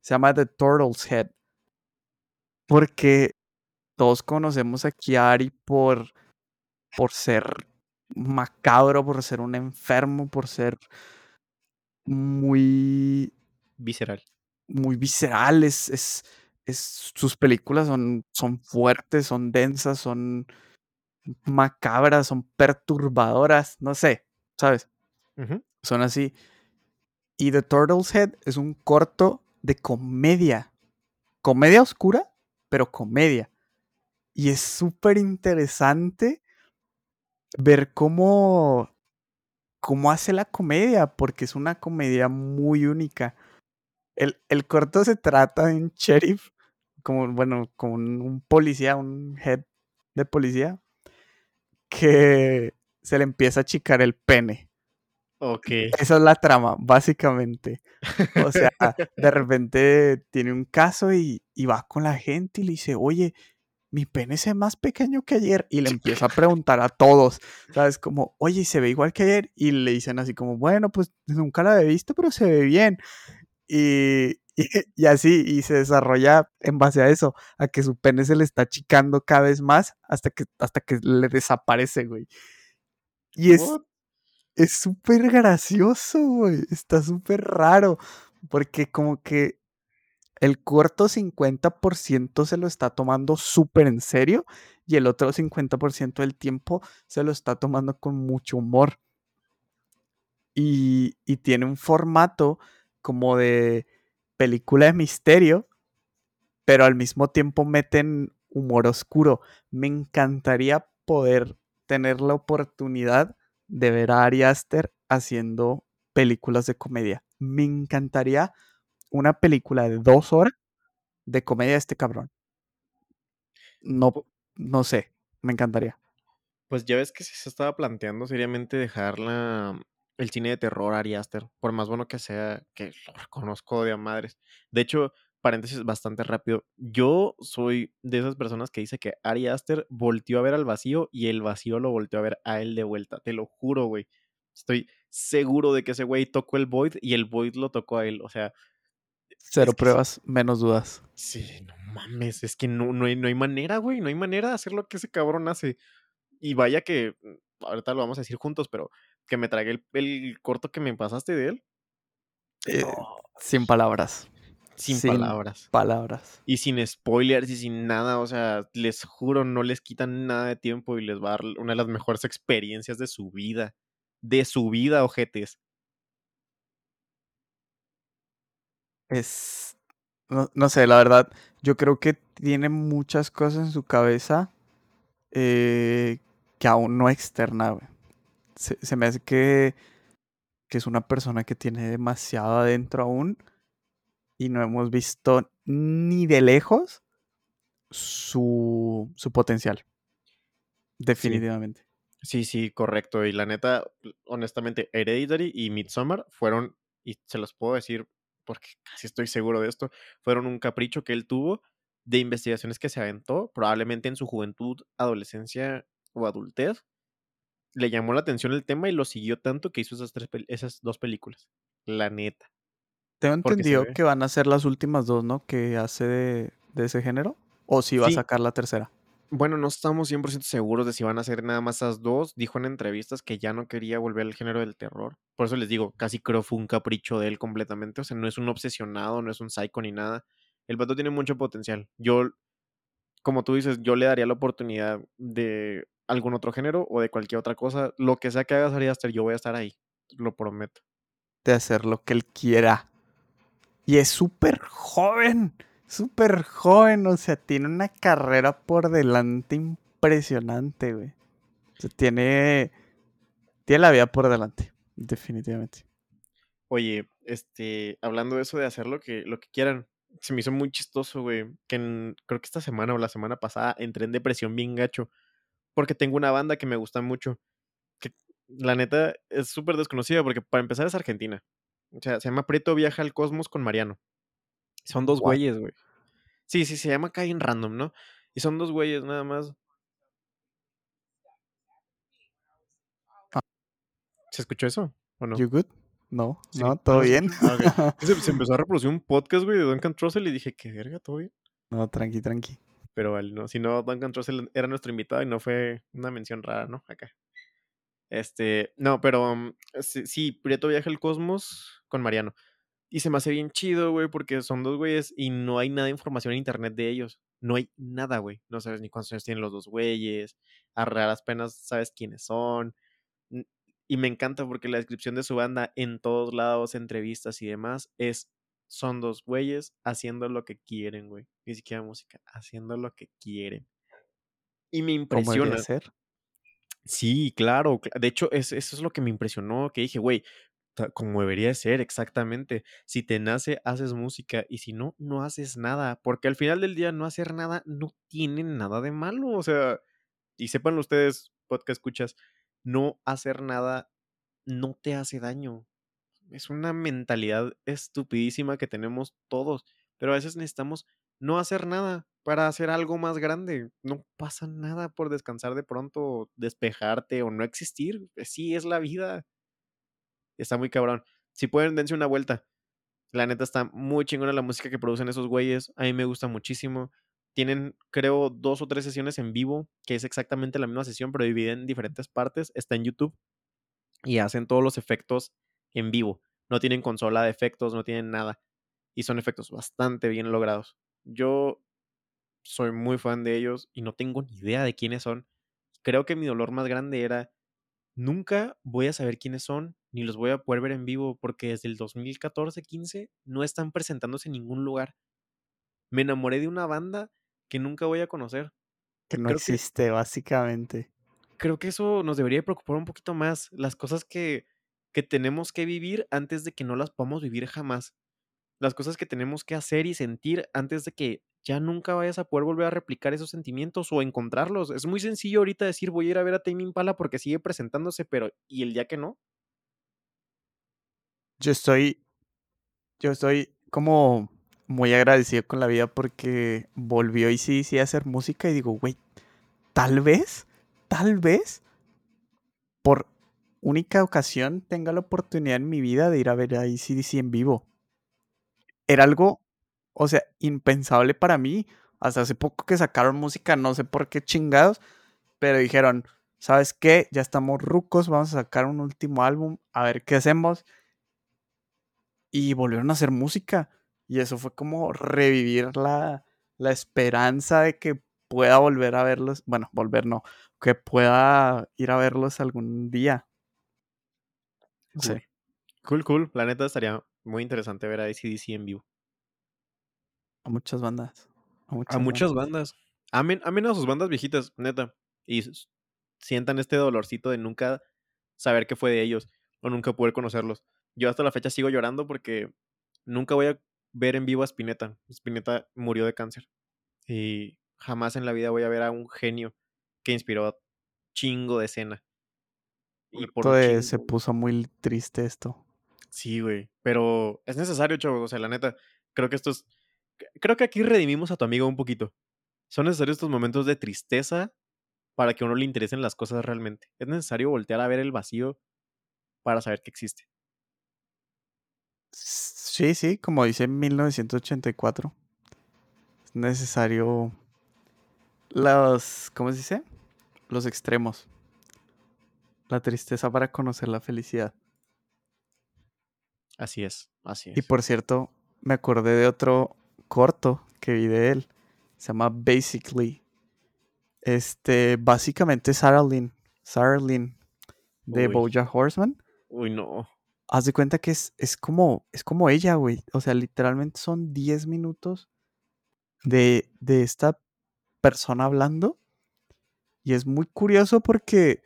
Se llama The Turtle's Head. Porque todos conocemos aquí a Ari por, por ser macabro, por ser un enfermo, por ser muy, Visceral. muy visceral. Es, es, es- sus películas son, son fuertes, son densas, son macabras, son perturbadoras. No sé, ¿sabes? Son así. Y The Turtle's Head es un corto de comedia. Comedia oscura, pero comedia. Y es súper interesante ver cómo, cómo hace la comedia, porque es una comedia muy única. El, el corto se trata de un sheriff, como, bueno, como un, policía, un head de policía, que se le empieza a achicar el pene. Ok. Esa es la trama, básicamente. O sea, de repente tiene un caso y, y va con la gente y le dice, oye, mi pene es más pequeño que ayer. Y le empieza a preguntar a todos, ¿sabes? Como, oye, ¿se ve igual que ayer? Y le dicen así como, bueno, pues nunca la he visto, pero se ve bien. Y, y, y así, y se desarrolla en base a eso, a que su pene se le está achicando cada vez más hasta que, hasta que le desaparece, güey. Y es, What? es súper gracioso, güey. Está súper raro. Porque como que el corto 50% se lo está tomando súper en serio y el otro 50% del tiempo se lo está tomando con mucho humor. Y, y tiene un formato como de película de misterio, pero al mismo tiempo meten humor oscuro. Me encantaría poder tener la oportunidad de ver a Ari Aster haciendo películas de comedia. Me encantaría una película de dos horas de comedia de este cabrón. No, no sé, me encantaría. Pues ya ves que se estaba planteando seriamente dejar la, el cine de terror Ari Aster, por más bueno que sea, que lo reconozco de a madres. De hecho, paréntesis bastante rápido, yo soy de esas personas que dice que Ari Aster volteó a ver al vacío y el vacío lo volteó a ver a él de vuelta, te lo juro, güey. Estoy seguro de que ese güey tocó el Void y el Void lo tocó a él, o sea, Cero que pruebas, menos dudas. Sí, no mames, es que no, no, hay, no hay manera, güey, no hay manera de hacer lo que ese cabrón hace. Y vaya que, mm, ahorita lo vamos a decir juntos, pero que me tragué el, el corto que me pasaste de él. Eh, No, sin palabras. sin, sin palabras. Palabras. Y sin spoilers y sin nada, o sea, les juro, no les quitan nada de tiempo y les va a dar una de las mejores experiencias de su vida. De su vida, ojetes. Es. No, no sé, la verdad. Yo creo que tiene muchas cosas en su cabeza eh, que aún no externa, güey. Se, se me hace que, que es una persona que tiene demasiado adentro aún y no hemos visto ni de lejos su, su potencial. Definitivamente. Sí, sí, correcto. Y la neta, honestamente, Hereditary y Midsommar fueron, y se los puedo decir porque casi estoy seguro de esto, fueron un capricho que él tuvo de investigaciones que se aventó, probablemente en su juventud, adolescencia o adultez. Le llamó la atención el tema y lo siguió tanto que hizo esas, tres esas dos películas. La neta. Tengo entendido que van a ser las últimas dos, ¿no? Que hace de, de ese género. O si va a sacar la tercera. Bueno, no estamos 100% seguros de si van a ser nada más esas dos. Dijo en entrevistas que ya no quería volver al género del terror. Por eso les digo, casi creo fue un capricho de él completamente. O sea, no es un obsesionado, no es un psycho ni nada. El vato tiene mucho potencial. Yo, como tú dices, yo le daría la oportunidad de algún otro género o de cualquier otra cosa. Lo que sea que haga Ari Aster, yo voy a estar ahí. Lo prometo. De hacer lo que él quiera. Y es súper joven súper joven, o sea, tiene una carrera por delante impresionante, güey. O sea, tiene, tiene la vida por delante, definitivamente. Oye, este, hablando de eso de hacer lo que, lo que quieran, se me hizo muy chistoso, güey, que creo que esta semana o la semana pasada entré en depresión bien gacho, porque tengo una banda que me gusta mucho, que la neta es súper desconocida, porque para empezar es argentina. O sea, se llama Prieto Viaja al Cosmos con Mariano. Son dos güeyes, güey. Sí, sí, se llama Cain Random, ¿no? Y son dos güeyes nada más. Ah. ¿Se escuchó eso? ¿O no? You good? No, no, todo bien. Ah, se, empezó a reproducir un podcast, güey, de Duncan Trussell y dije, qué verga, todo bien. No, tranqui, tranqui. Pero vale, no, si no, Duncan Trussell era nuestro invitado y no fue una mención rara, ¿no? Acá. Este, no, pero mm, sí, sí, Prieto viaja al cosmos con Mariano. Y se me hace bien chido, güey, porque son dos güeyes y no hay nada de información en internet de ellos. No hay nada, güey. No sabes ni cuántos años tienen los dos güeyes. A raras penas sabes quiénes son. Y me encanta porque la descripción de su banda en todos lados, entrevistas y demás, es son dos güeyes haciendo lo que quieren, güey. Ni siquiera música, haciendo lo que quieren. Y me impresiona. ¿Cómo ser? Sí, claro. De hecho, eso es lo que me impresionó, que dije, güey, como debería ser, exactamente. Si te nace, haces música y si no, no haces nada, porque al final del día no hacer nada no tiene nada de malo, o sea, y sepan ustedes, podcast escuchas, no hacer nada no te hace daño. Es una mentalidad estupidísima que tenemos todos, pero a veces necesitamos no hacer nada para hacer algo más grande. No pasa nada por descansar de pronto, despejarte o no existir. Sí es la vida. Está muy cabrón. Si pueden, dense una vuelta. La neta está muy chingona la música que producen esos güeyes. A mí me gusta muchísimo. Tienen, creo, dos o tres sesiones en vivo, que es exactamente la misma sesión, pero dividen en diferentes partes. Está en YouTube. Y hacen todos los efectos en vivo. No tienen consola de efectos, no tienen nada. Y son efectos bastante bien logrados. Yo soy muy fan de ellos y no tengo ni idea de quiénes son. Creo que mi dolor más grande era nunca voy a saber quiénes son ni los voy a poder ver en vivo porque desde el 2014-15 no están presentándose en ningún lugar. Me enamoré de una banda que nunca voy a conocer. Que no existe, básicamente. Creo que eso nos debería preocupar un poquito más. Las cosas que, que tenemos que vivir antes de que no las podamos vivir jamás. Las cosas que tenemos que hacer y sentir antes de que ya nunca vayas a poder volver a replicar esos sentimientos o encontrarlos. Es muy sencillo ahorita decir voy a ir a ver a Tame Impala porque sigue presentándose, pero ¿y el día que no? Yo estoy. Yo estoy como muy agradecido con la vida porque volvió y sí, sí a hacer música y digo, güey, tal vez, tal vez, por única ocasión tenga la oportunidad en mi vida de ir a ver a ACDC en vivo. Era algo, o sea, impensable para mí. Hasta hace poco que sacaron música, no sé por qué chingados, pero dijeron, ¿sabes qué? Ya estamos rucos, vamos a sacar un último álbum, a ver qué hacemos y volvieron a hacer música. Y eso fue como revivir la, la esperanza de que pueda volver a verlos. Bueno, volver no, que pueda ir a verlos algún día. Sí. Cool, cool. La neta estaría muy interesante ver a ACDC en vivo. A muchas bandas. A muchas, bandas. Amen, amen a sus bandas viejitas, neta. Y sientan este dolorcito de nunca saber qué fue de ellos o nunca poder conocerlos yo hasta la fecha sigo llorando porque nunca voy a ver en vivo a Spinetta. Spinetta murió de cáncer. Y jamás en la vida voy a ver a un genio que inspiró chingo de escena. Y por se puso muy triste esto. Sí, güey. Pero es necesario, chavo. O sea, la neta, creo que esto es. Creo que aquí redimimos a tu amigo un poquito. Son necesarios estos momentos de tristeza para que a uno le interesen las cosas realmente. Es necesario voltear a ver el vacío para saber que existe. Sí, sí, como dice 1984. Es necesario los, ¿cómo se dice? Los extremos. La tristeza para conocer la felicidad. Así es, así Y es. por cierto, me acordé de otro corto que vi de él. Se llama Basically. Este, básicamente Sarah Lynn. Sarah Lynn de. Bojack Horseman. Uy, no. Haz de cuenta que es, es como es como ella, güey. O sea, literalmente son 10 minutos de, de esta persona hablando. Y es muy curioso porque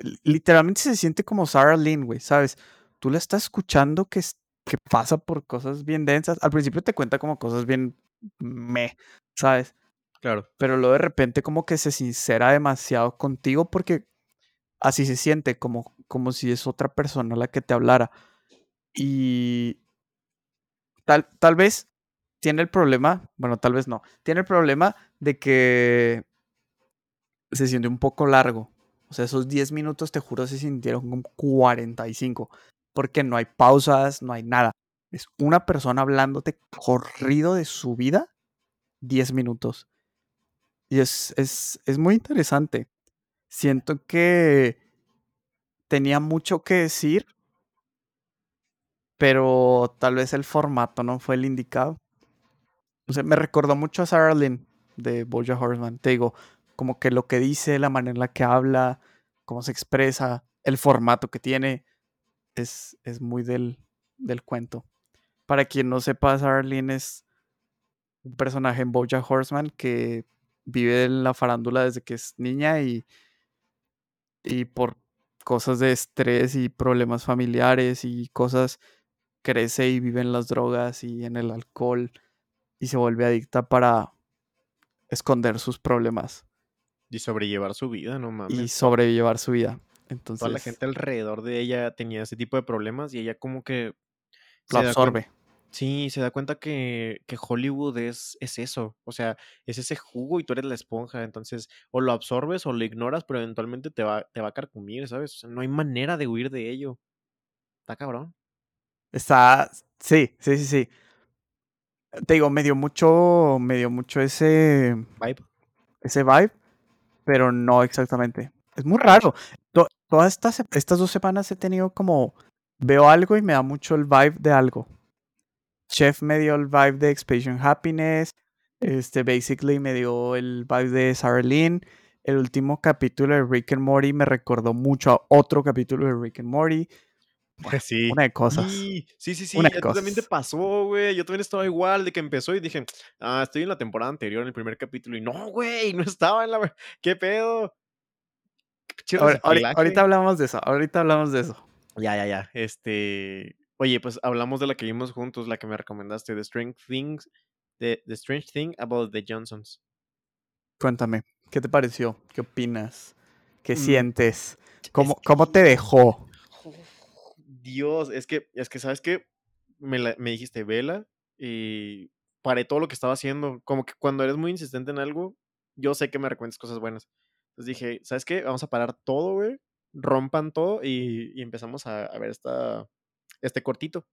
li- literalmente se siente como Sarah Lynn, güey, ¿sabes? Tú la estás escuchando que, que pasa por cosas bien densas. Al principio te cuenta como cosas bien me, ¿sabes? Claro. Pero luego de repente como que se sincera demasiado contigo porque así se siente, como, como si es otra persona la que te hablara. Y tal, tal vez tiene el problema, bueno, tal vez no, tiene el problema de que se siente un poco largo. O sea, esos 10 minutos, te juro, se sintieron como 45. Porque no hay pausas, no hay nada. Es una persona hablándote corrido de su vida 10 minutos. Y es, es, es muy interesante. Siento que tenía mucho que decir, pero tal vez el formato no fue el indicado. Me recordó mucho a Sarah Lynn de Bojack Horseman. Te digo, como que lo que dice, la manera en la que habla, cómo se expresa, el formato que tiene, es, es muy del, del cuento. Para quien no sepa, Sarah Lynn es un personaje en Bojack Horseman que vive en la farándula desde que es niña y, y por cosas de estrés y problemas familiares y cosas crece y vive en las drogas y en el alcohol y se vuelve adicta para esconder sus problemas Y sobrellevar su vida, no y mames. sobrellevar su vida. Toda la Entonces gente alrededor de ella tenía ese tipo de problemas y ella como que lo absorbe. Sí, se da cuenta que, que Hollywood es, es eso. O sea, es ese jugo y tú eres la esponja. Entonces, o lo absorbes o lo ignoras, pero eventualmente te va, te va a carcomir, ¿sabes? O sea, no hay manera de huir de ello. Está cabrón. Está. Sí, sí, sí, sí. Te digo, me dio mucho. Me dio mucho ese. Vibe. ese vibe, pero no exactamente. Es muy raro. To- todas estas, estas dos semanas he tenido como. Veo algo y me da mucho el vibe de algo. Chef me dio el vibe de Expedition Happiness. Este, basically me dio el vibe de Sarah Lynn. El último capítulo de Rick and Morty me recordó mucho a otro capítulo de Rick and Morty. Bueno, Sí. Una de cosas. Sí, sí, sí, sí. Una ti también te pasó, güey. Yo también estaba igual de que empezó y dije, ah, estoy en la temporada anterior, en el primer capítulo. Y no, güey, no estaba en la. ¿Qué pedo? Ahora- ahorita hablamos de eso. Ahorita hablamos de eso. Ya, ya, ya. Este. Oye, pues hablamos de la que vimos juntos, la que me recomendaste, The Strange Things. The, the Strange Thing About the Johnsons. Cuéntame, ¿qué te pareció? ¿Qué opinas? ¿Qué Mm, sientes? Es ¿Cómo, que- cómo te dejó? Dios, es que, es que, ¿sabes qué? Me, la- me dijiste, vela, y paré todo lo que estaba haciendo. Como que cuando eres muy insistente en algo, yo sé que me recuerdas cosas buenas. Entonces dije, ¿sabes qué? Vamos a parar todo, güey. Rompan todo y, y empezamos a, a ver esta, este cortito.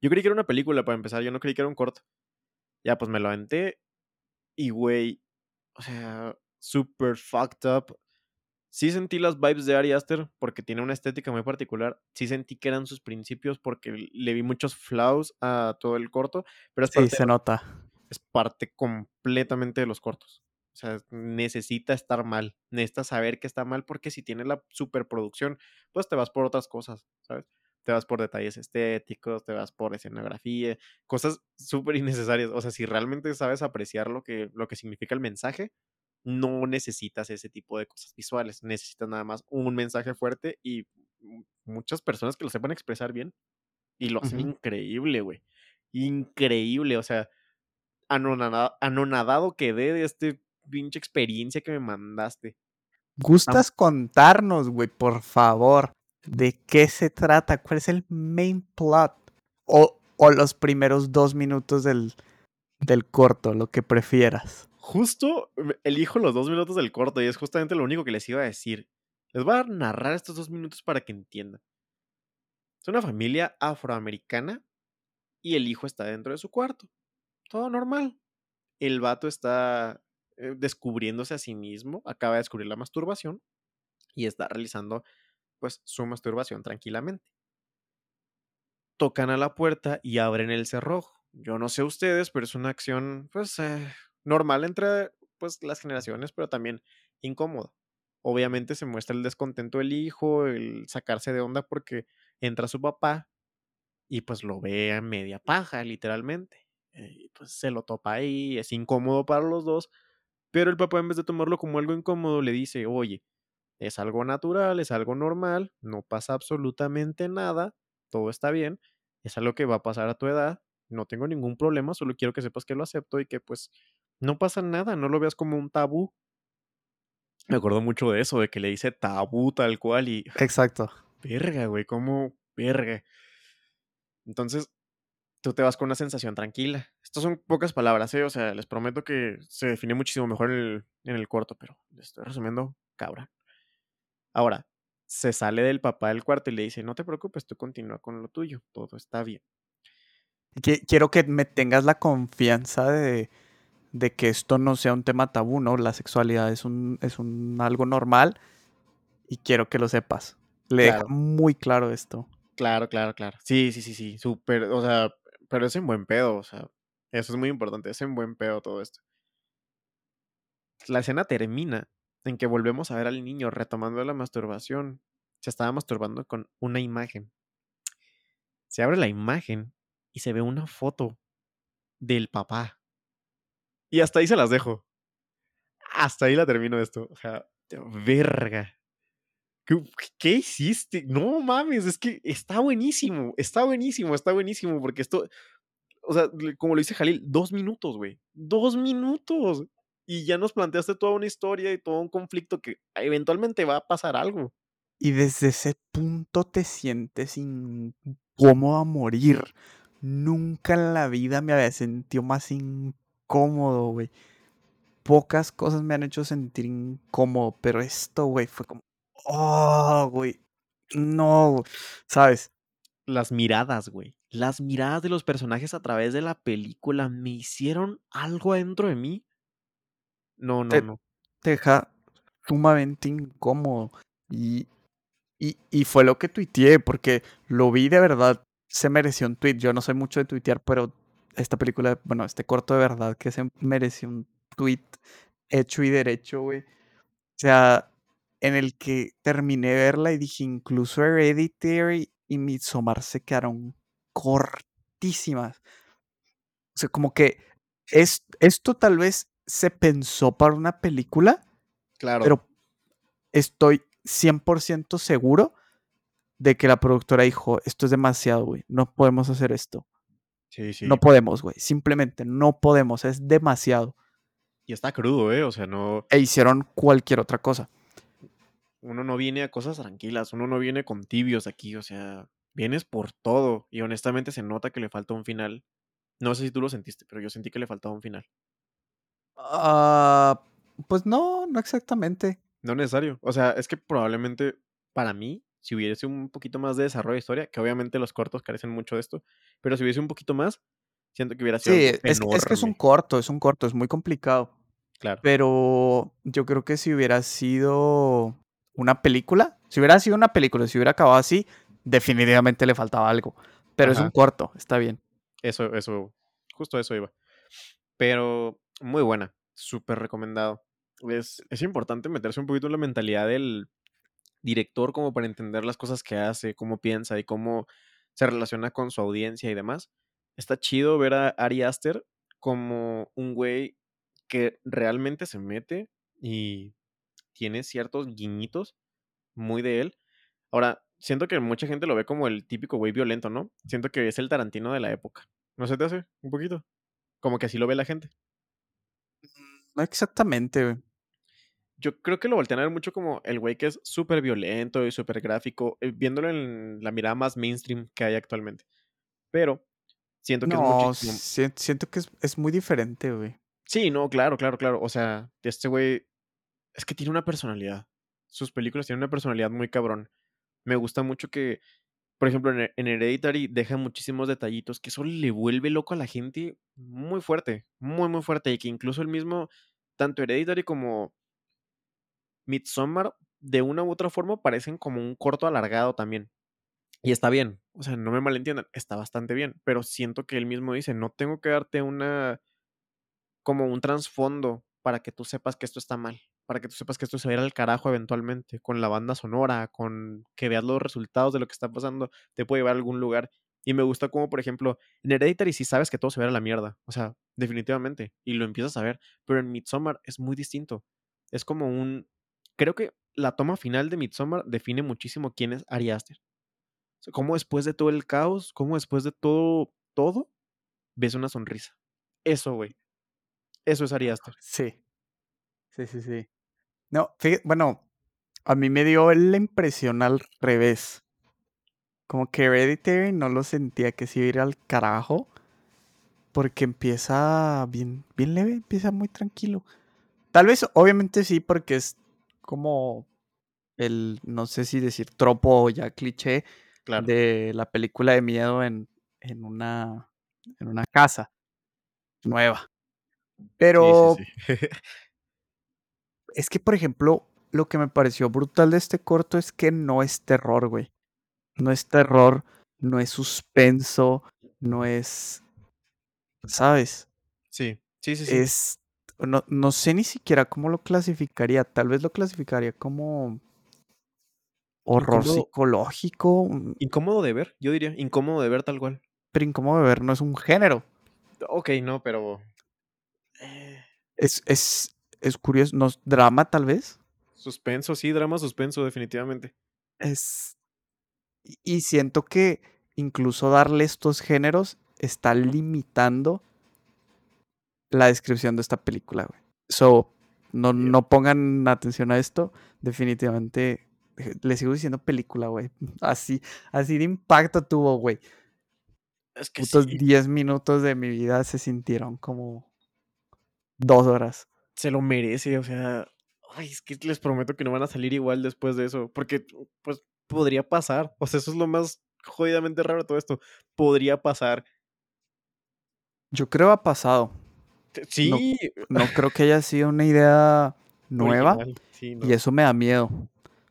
Yo creí que era una película para empezar, yo no creí que era un corto. Ya, pues me lo aventé y, güey, o sea, super fucked up. Sí sentí las vibes de Ari Aster porque tiene una estética muy particular. Sí sentí que eran sus principios porque le vi muchos flaws a todo el corto, pero es Sí, parte, se nota. es parte completamente de los cortos. O sea, necesita estar mal, necesita saber que está mal porque si tiene la superproducción, pues te vas por otras cosas, ¿sabes? Te vas por detalles estéticos, te vas por escenografía, cosas súper innecesarias. O sea, si realmente sabes apreciar lo que, lo que significa el mensaje, no necesitas ese tipo de cosas visuales, necesitas nada más un mensaje fuerte y muchas personas que lo sepan expresar bien y lo hacen increíble, güey. Increíble, o sea, anonada- anonadado quedé de este pinche experiencia que me mandaste. ¿Gustas contarnos, güey, por favor, de qué se trata? ¿Cuál es el main plot? O, los primeros dos minutos del, del corto, lo que prefieras. Justo me- elijo los dos minutos del corto y es justamente lo único que les iba a decir. Les voy a narrar estos dos minutos para que entiendan. Es una familia afroamericana y el hijo está dentro de su cuarto. Todo normal. el vato está eh, descubriéndose a sí mismo, acaba de descubrir la masturbación y está realizando pues su masturbación tranquilamente. Tocan a la puerta y abren el cerrojo. Yo no sé ustedes, pero es una acción pues eh, normal entre pues las generaciones, pero también incómoda. Obviamente se muestra el descontento del hijo, el sacarse de onda porque entra su papá y pues lo ve a media paja, literalmente. Eh, y pues se lo topa ahí, es incómodo para los dos, pero el papá en vez de tomarlo como algo incómodo le dice, oye, es algo natural, es algo normal, no pasa absolutamente nada, todo está bien, es algo que va a pasar a tu edad, no tengo ningún problema, solo quiero que sepas que lo acepto y que pues no pasa nada, no lo veas como un tabú. Me acuerdo mucho de eso, de que le dice tabú tal cual y... Exacto. Verga, güey, como verga. Entonces, tú te vas con una sensación tranquila. Estas son pocas palabras, ¿eh? O sea, les prometo que se define muchísimo mejor en el, en el corto, pero estoy resumiendo, cabra. Ahora, se sale del papá del cuarto y le dice, no te preocupes, tú continúa con lo tuyo, todo está bien. Quiero que me tengas la confianza de, de que esto no sea un tema tabú, ¿no? La sexualidad es un, es un algo normal y quiero que lo sepas. Le deja muy claro esto. Claro, claro, claro. Sí, sí, sí, sí, súper, o sea, pero es en buen pedo, o sea, eso es muy importante, es en buen pedo todo esto. La escena termina en que volvemos a ver al niño retomando la masturbación. Se estaba masturbando con una imagen. Se abre la imagen y se ve una foto del papá. Y hasta ahí se las dejo. Hasta ahí la termino esto. O sea, verga. ¿Qué, hiciste? No mames, es que está buenísimo, está buenísimo, está buenísimo, porque esto, o sea, como lo dice Jalil, dos minutos, güey, dos minutos. Y ya nos planteaste toda una historia y todo un conflicto que eventualmente va a pasar algo. Y desde ese punto te sientes incómodo a morir. Nunca en la vida me había sentido más incómodo, güey. Pocas cosas me han hecho sentir incómodo, pero esto, güey, fue como, oh, güey, no, ¿sabes? Las miradas, güey. Las miradas de los personajes a través de la película me hicieron algo adentro de mí. No, no, no. Te deja sumamente incómodo. Y, y, y, fue lo que tuiteé, porque lo vi de verdad. Se mereció un tweet. Yo no soy mucho de tuitear, pero esta película, bueno, este corto de verdad que se mereció un tweet hecho y derecho, güey. O sea, en el que terminé de verla y dije, incluso Hereditary y Midsommar se quedaron cortísimas. O sea, como que es, esto tal vez se pensó para una película, claro. pero estoy 100% seguro de que la productora dijo, esto es demasiado, güey, no podemos hacer esto. Sí, sí. No podemos, güey, simplemente no podemos, es demasiado. Y está crudo, ¿eh? O sea, no... E hicieron cualquier otra cosa uno no viene a cosas tranquilas, uno no viene con tibios aquí, o sea, vienes por todo y honestamente se nota que le falta un final. No sé si tú lo sentiste, pero yo sentí que le faltaba un final. Ah, pues no, no exactamente. No necesario. O sea, es que probablemente para mí, si hubiese un poquito más de desarrollo de historia, que obviamente los cortos carecen mucho de esto, pero si hubiese un poquito más, siento que hubiera sido. Sí, es, es, que es un corto, es un corto, es muy complicado. Claro. Pero yo creo que si hubiera sido una película, si hubiera sido una película, si hubiera acabado así, definitivamente le faltaba algo. Pero es un corto, está bien. Eso, eso, justo eso iba. Pero muy buena, súper recomendado. Es, es importante meterse un poquito en la mentalidad del director como para entender las cosas que hace, cómo piensa y cómo se relaciona con su audiencia y demás. Está chido ver a Ari Aster como un güey que realmente se mete y tiene ciertos guiñitos muy de él. Ahora, siento que mucha gente lo ve como el típico güey violento, ¿no? Siento que es el Tarantino de la época. ¿No se te hace? Un poquito. Como que así lo ve la gente. No exactamente, güey. Yo creo que lo voltean a ver mucho como el güey que es súper violento y súper gráfico, eh, viéndolo en la mirada más mainstream que hay actualmente. Pero siento que es siento que es, es muy diferente, güey. Sí, no, claro, claro, claro. O sea, este güey es que tiene una personalidad. Sus películas tienen una personalidad muy cabrón. Me gusta mucho que Por ejemplo, en, Hereditary deja muchísimos detallitos que eso le vuelve loco a la gente muy fuerte, muy, muy fuerte. Y que incluso el mismo, tanto Hereditary como Midsommar, de una u otra forma, parecen como un corto alargado también. Y está bien, o sea, no me malentiendan, está bastante bien, pero siento que él mismo dice, no tengo que darte una, como un trasfondo para que tú sepas que esto está mal, para que tú sepas que esto se va a ir al carajo eventualmente, con la banda sonora, con que veas los resultados de lo que está pasando, te puede llevar a algún lugar. Y me gusta como, por ejemplo, en Hereditary sí sabes que todo se va a la mierda, o sea, definitivamente, y lo empiezas a ver, pero en Midsommar es muy distinto. Es como un... Creo que la toma final de Midsommar define muchísimo quién es Ari Aster. O sea, cómo después de todo el caos, cómo después de todo, todo, ves una sonrisa. Eso, güey. Eso es Ari Aster. Sí. Sí, sí, sí. No, fíjate, bueno, a mí me dio la impresión al revés. Como que Hereditary no lo sentía que se iba a ir al carajo. Porque empieza bien, bien leve, empieza muy tranquilo. Tal vez, obviamente sí, porque es como el, no sé si decir tropo o ya cliché Claro. de la película de miedo en, en, una, en una casa nueva. Pero Sí, sí, sí. Es que, por ejemplo, lo que me pareció brutal de este corto es que no es terror, güey. No es terror, no es suspenso, no es. ¿Sabes? sí, sí, sí, sí. Es. No, no sé ni siquiera cómo lo clasificaría. Tal vez lo clasificaría como horror Incómodo, psicológico. mm, incómodo de ver, yo diría, incómodo de ver tal cual. Pero incómodo de ver no es un género. Ok, no, pero... eh, Es, es, es curioso. No, drama, tal vez. suspenso, sí, drama, suspenso, definitivamente. Es. y- siento que incluso darle estos géneros está limitando la descripción de esta película, güey. So, no, no pongan atención a esto. Definitivamente, eh, le sigo diciendo película, güey. Así, así de impacto tuvo, güey. Es que sí, 10 minutos de mi vida se sintieron como dos horas. Se lo merece, o sea... Ay, es que les prometo que no van a salir igual después de eso, porque pues podría pasar, o sea, eso es lo más jodidamente raro de todo esto, podría pasar. Yo creo ha pasado. Sí, No creo que haya sido una idea nueva original, sí, no. y eso me da miedo.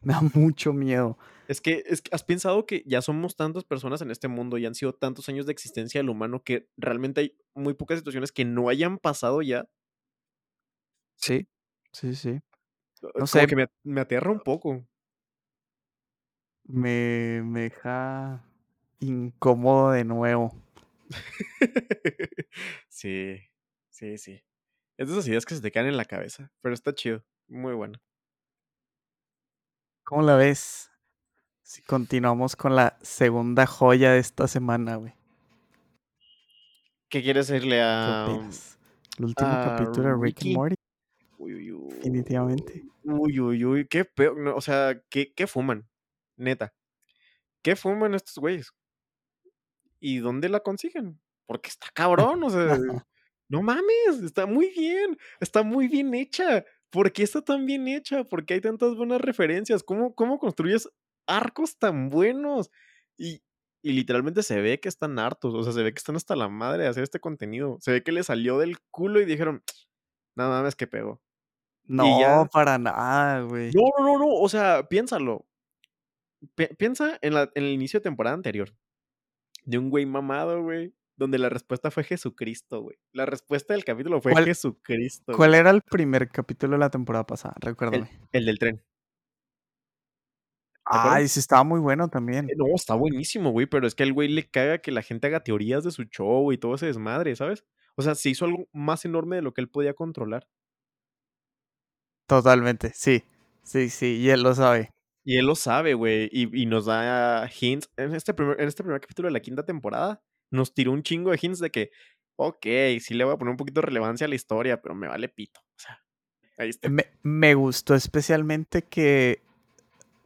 Me da mucho miedo. Es que, es que has pensado que ya somos tantas personas en este mundo y han sido tantos años de existencia del humano que realmente hay muy pocas situaciones que no hayan pasado ya. Sí, sí, sí. No Como sé, que me, me aterra un poco. me, me deja incómodo de nuevo. sí, sí, sí. Es de esas ideas que se te caen en la cabeza, pero está chido, muy bueno. ¿Cómo la ves? Si continuamos con la segunda joya de esta semana, güey. ¿Qué quieres decirle ¿Qué a, opinas? El último a capítulo de Rick Ricky? and Morty. Uy, uy, uy. Definitivamente. Uy, uy, uy, qué peor. no, o sea, ¿qué, ¿qué fuman? Neta. ¿Qué fuman estos güeyes? ¿Y dónde la consiguen? Porque está cabrón, o sea, no mames, está muy bien, está muy bien hecha. ¿Por qué está tan bien hecha? ¿Por qué hay tantas buenas referencias? ¿Cómo, cómo construyes arcos tan buenos? Y, y literalmente se ve que están hartos, o sea, se ve que están hasta la madre de hacer este contenido. Se ve que le salió del culo y dijeron, no mames, que pegó. No, ya- para nada, güey. No, no, no, no, o sea, piénsalo. Pi- piensa en, la, en el inicio de temporada anterior. De un güey mamado, güey. Donde la respuesta fue Jesucristo, güey. La respuesta del capítulo fue ¿Cuál- Jesucristo. ¿Cuál güey. era el primer capítulo de la temporada pasada? Recuérdame. el del tren. Acuerdas? ese estaba muy bueno también. Eh, No, está buenísimo, güey. Pero es que al güey le caga que la gente haga teorías de su show y todo ese desmadre, ¿sabes? O sea, se hizo algo más enorme de lo que él podía controlar. Totalmente, sí. Sí, sí, y él lo sabe. Y él lo sabe, güey. Y, y nos da hints. En este, primer, en este primer capítulo de la quinta temporada, nos tiró un chingo de hints de que, ok, sí le voy a poner un poquito de relevancia a la historia, pero me vale pito. O sea, ahí está. Me, me gustó especialmente que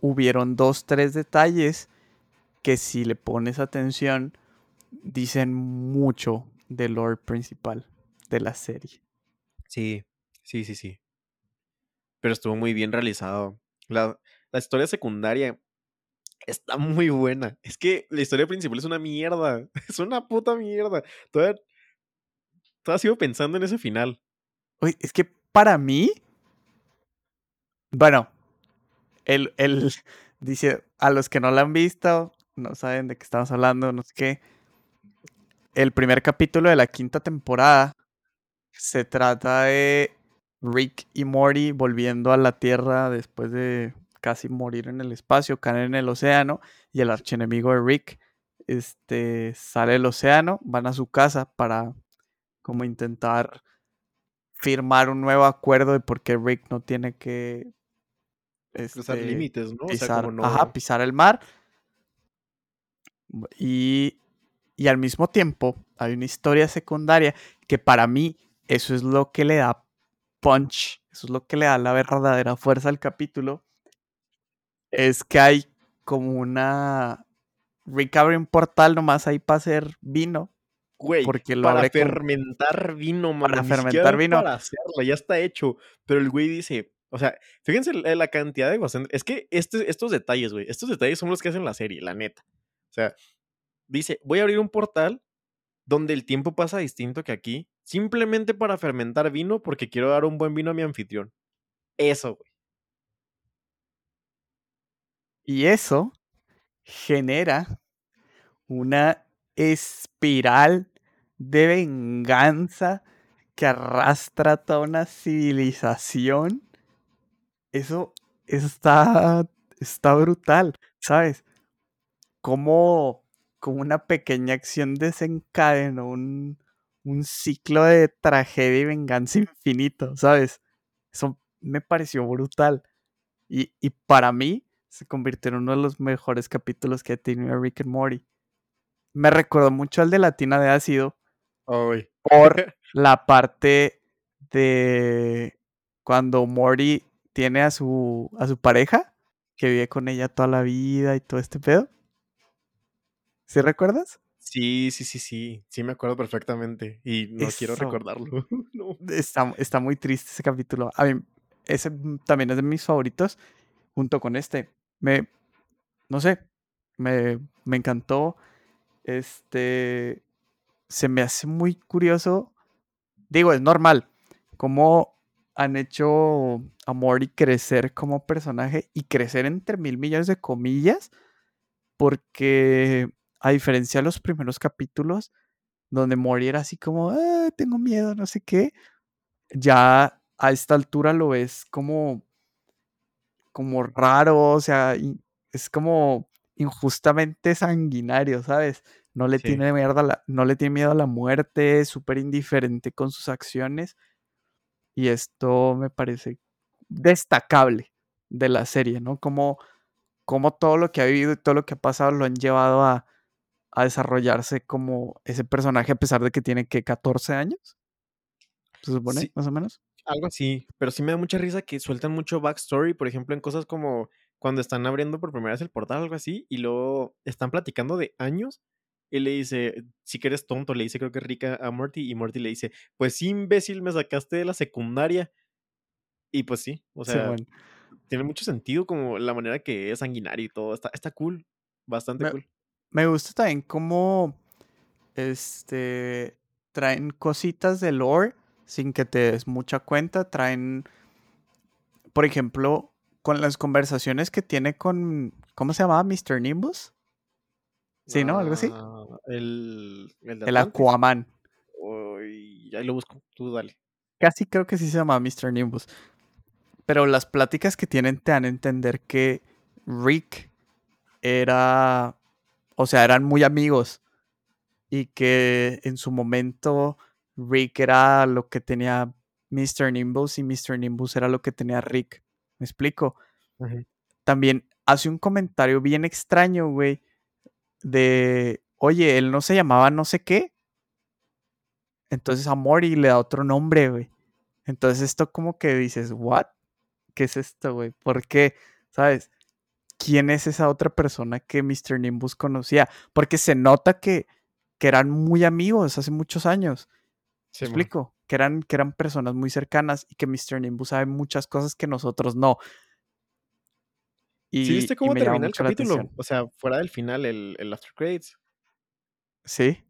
hubieron dos, tres detalles que si le pones atención dicen mucho del lore principal de la serie. Sí, sí, sí, sí. Pero estuvo muy bien realizado. La, la historia secundaria Está muy buena. Es que la historia principal es una mierda. Es una puta mierda. Todavía, todavía sigo pensando en ese final. Oye, es que para mí. Bueno, el dice, a los que no la han visto, no saben de qué estamos hablando, no sé qué. El primer capítulo de la quinta temporada se trata de Rick y Morty volviendo a la Tierra después de casi morir en el espacio, caer en el océano y el archienemigo de Rick este, sale del océano, van a su casa para como intentar firmar un nuevo acuerdo de por qué Rick no tiene que Cruzar este, límites, ¿no? O sea, pisar, como ajá, no. pisar el mar. Y, y al mismo tiempo hay una historia secundaria que para mí eso es lo que le da punch, eso es lo que le da la verdadera fuerza al capítulo. Es que hay como una Rick abre un portal nomás ahí para hacer vino. Güey, Porque lo para con- fermentar vino, mano. Para fermentar vino. Para hacerlo, ya está hecho. Pero el güey dice, o sea, fíjense la, cantidad de cosas. Es que este- estos detalles, güey, estos detalles son los que hacen la serie, la neta. O sea, dice, voy a abrir un portal donde el tiempo pasa distinto que aquí, simplemente para fermentar vino porque quiero dar un buen vino a mi anfitrión. Eso, güey. Y eso genera una espiral de venganza que arrastra toda una civilización. Eso, eso está, está brutal, ¿sabes? Como, como una pequeña acción desencadenó un, un ciclo de tragedia y venganza infinito, ¿sabes? Eso me pareció brutal. Y, y para mí se convirtió en uno de los mejores capítulos que ha tenido Rick and Morty. Me recordó mucho al de Latina de Ácido Ay. por la parte de cuando Morty tiene a su, a su pareja que vive con ella toda la vida y todo este pedo. ¿Sí recuerdas? Sí, sí, sí, sí. Sí, me acuerdo perfectamente. Y no quiero recordarlo. no. Está, está muy triste ese capítulo. A mí, ese también es de mis favoritos, junto con este. Me, no sé, me, me encantó. Este, se me hace muy curioso. Digo, es normal. Cómo han hecho a Morty crecer como personaje y crecer entre mil millones de comillas. Porque, a diferencia de los primeros capítulos, donde Morty era así como, "Ah, tengo miedo, no sé qué. Ya a esta altura lo ves como, como raro, o sea, es como injustamente sanguinario, ¿sabes? No le Sí. tiene miedo a la, no le tiene miedo a la muerte, es súper indiferente con sus acciones. Y esto me parece destacable de la serie, ¿no? Como, como todo lo que ha vivido y todo lo que ha pasado lo han llevado a, a desarrollarse como ese personaje a pesar de que tiene que 14 años. ¿Se supone? Sí. Más o menos. Algo así, pero sí me da mucha risa que sueltan mucho backstory, por ejemplo, en cosas como cuando están abriendo por primera vez el portal, algo así, y luego están platicando de años, y le dice, si que eres tonto, le dice creo que Rica a Morty, y Morty le dice, pues sí, imbécil, me sacaste de la secundaria. Y pues sí, o sea, tiene mucho sentido como la manera que es sanguinario y todo, está, está cool, bastante Me- cool. Me gusta también cómo este traen cositas de lore sin que te des mucha cuenta. Traen, por ejemplo, con las conversaciones que tiene con. ¿Cómo se llamaba? Mr. Nimbus. Sí, ¿no? Algo así. Ah, El, el, El. Aquaman. Uy, ahí lo busco, tú dale. Casi creo que sí se llama Mr. Nimbus. Pero las pláticas que tienen te dan a entender que Rick era. O sea, eran muy amigos. Y que en su momento Rick era lo que tenía Mr. Nimbus y Mr. Nimbus era lo que tenía Rick. ¿Me explico? También hace un comentario bien extraño, güey. De, oye, él no se llamaba no sé qué. Entonces a Morty le da otro nombre, güey. Entonces esto como que dices, ¿what? ¿Qué es esto, güey? ¿Por qué? ¿Sabes? ¿Quién es esa otra persona que Mr. Nimbus conocía? Porque se nota que, que eran muy amigos hace muchos años. ¿Me Simón. explico? Que eran, que eran personas muy cercanas y que Mr. Nimbus sabe muchas cosas que nosotros no. ¿Sí viste cómo me termina el capítulo? O sea, fuera del final, el, el after credits. ¿Sí?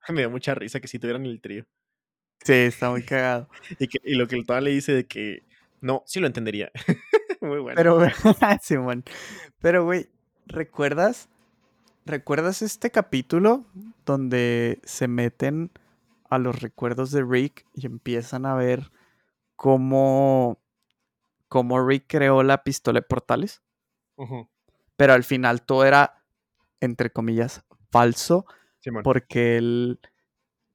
Me dio mucha risa que sí tuvieran el trío. Sí, está muy cagado. Y, que, y lo que el le dice de que no, sí lo entendería. muy bueno. Pero, Simón. Pero, güey, ¿recuerdas? ¿Recuerdas este capítulo donde se meten a los recuerdos de Rick y empiezan a ver cómo, cómo Rick creó la pistola de portales? Pero al final todo era, entre comillas, falso Simón. porque él,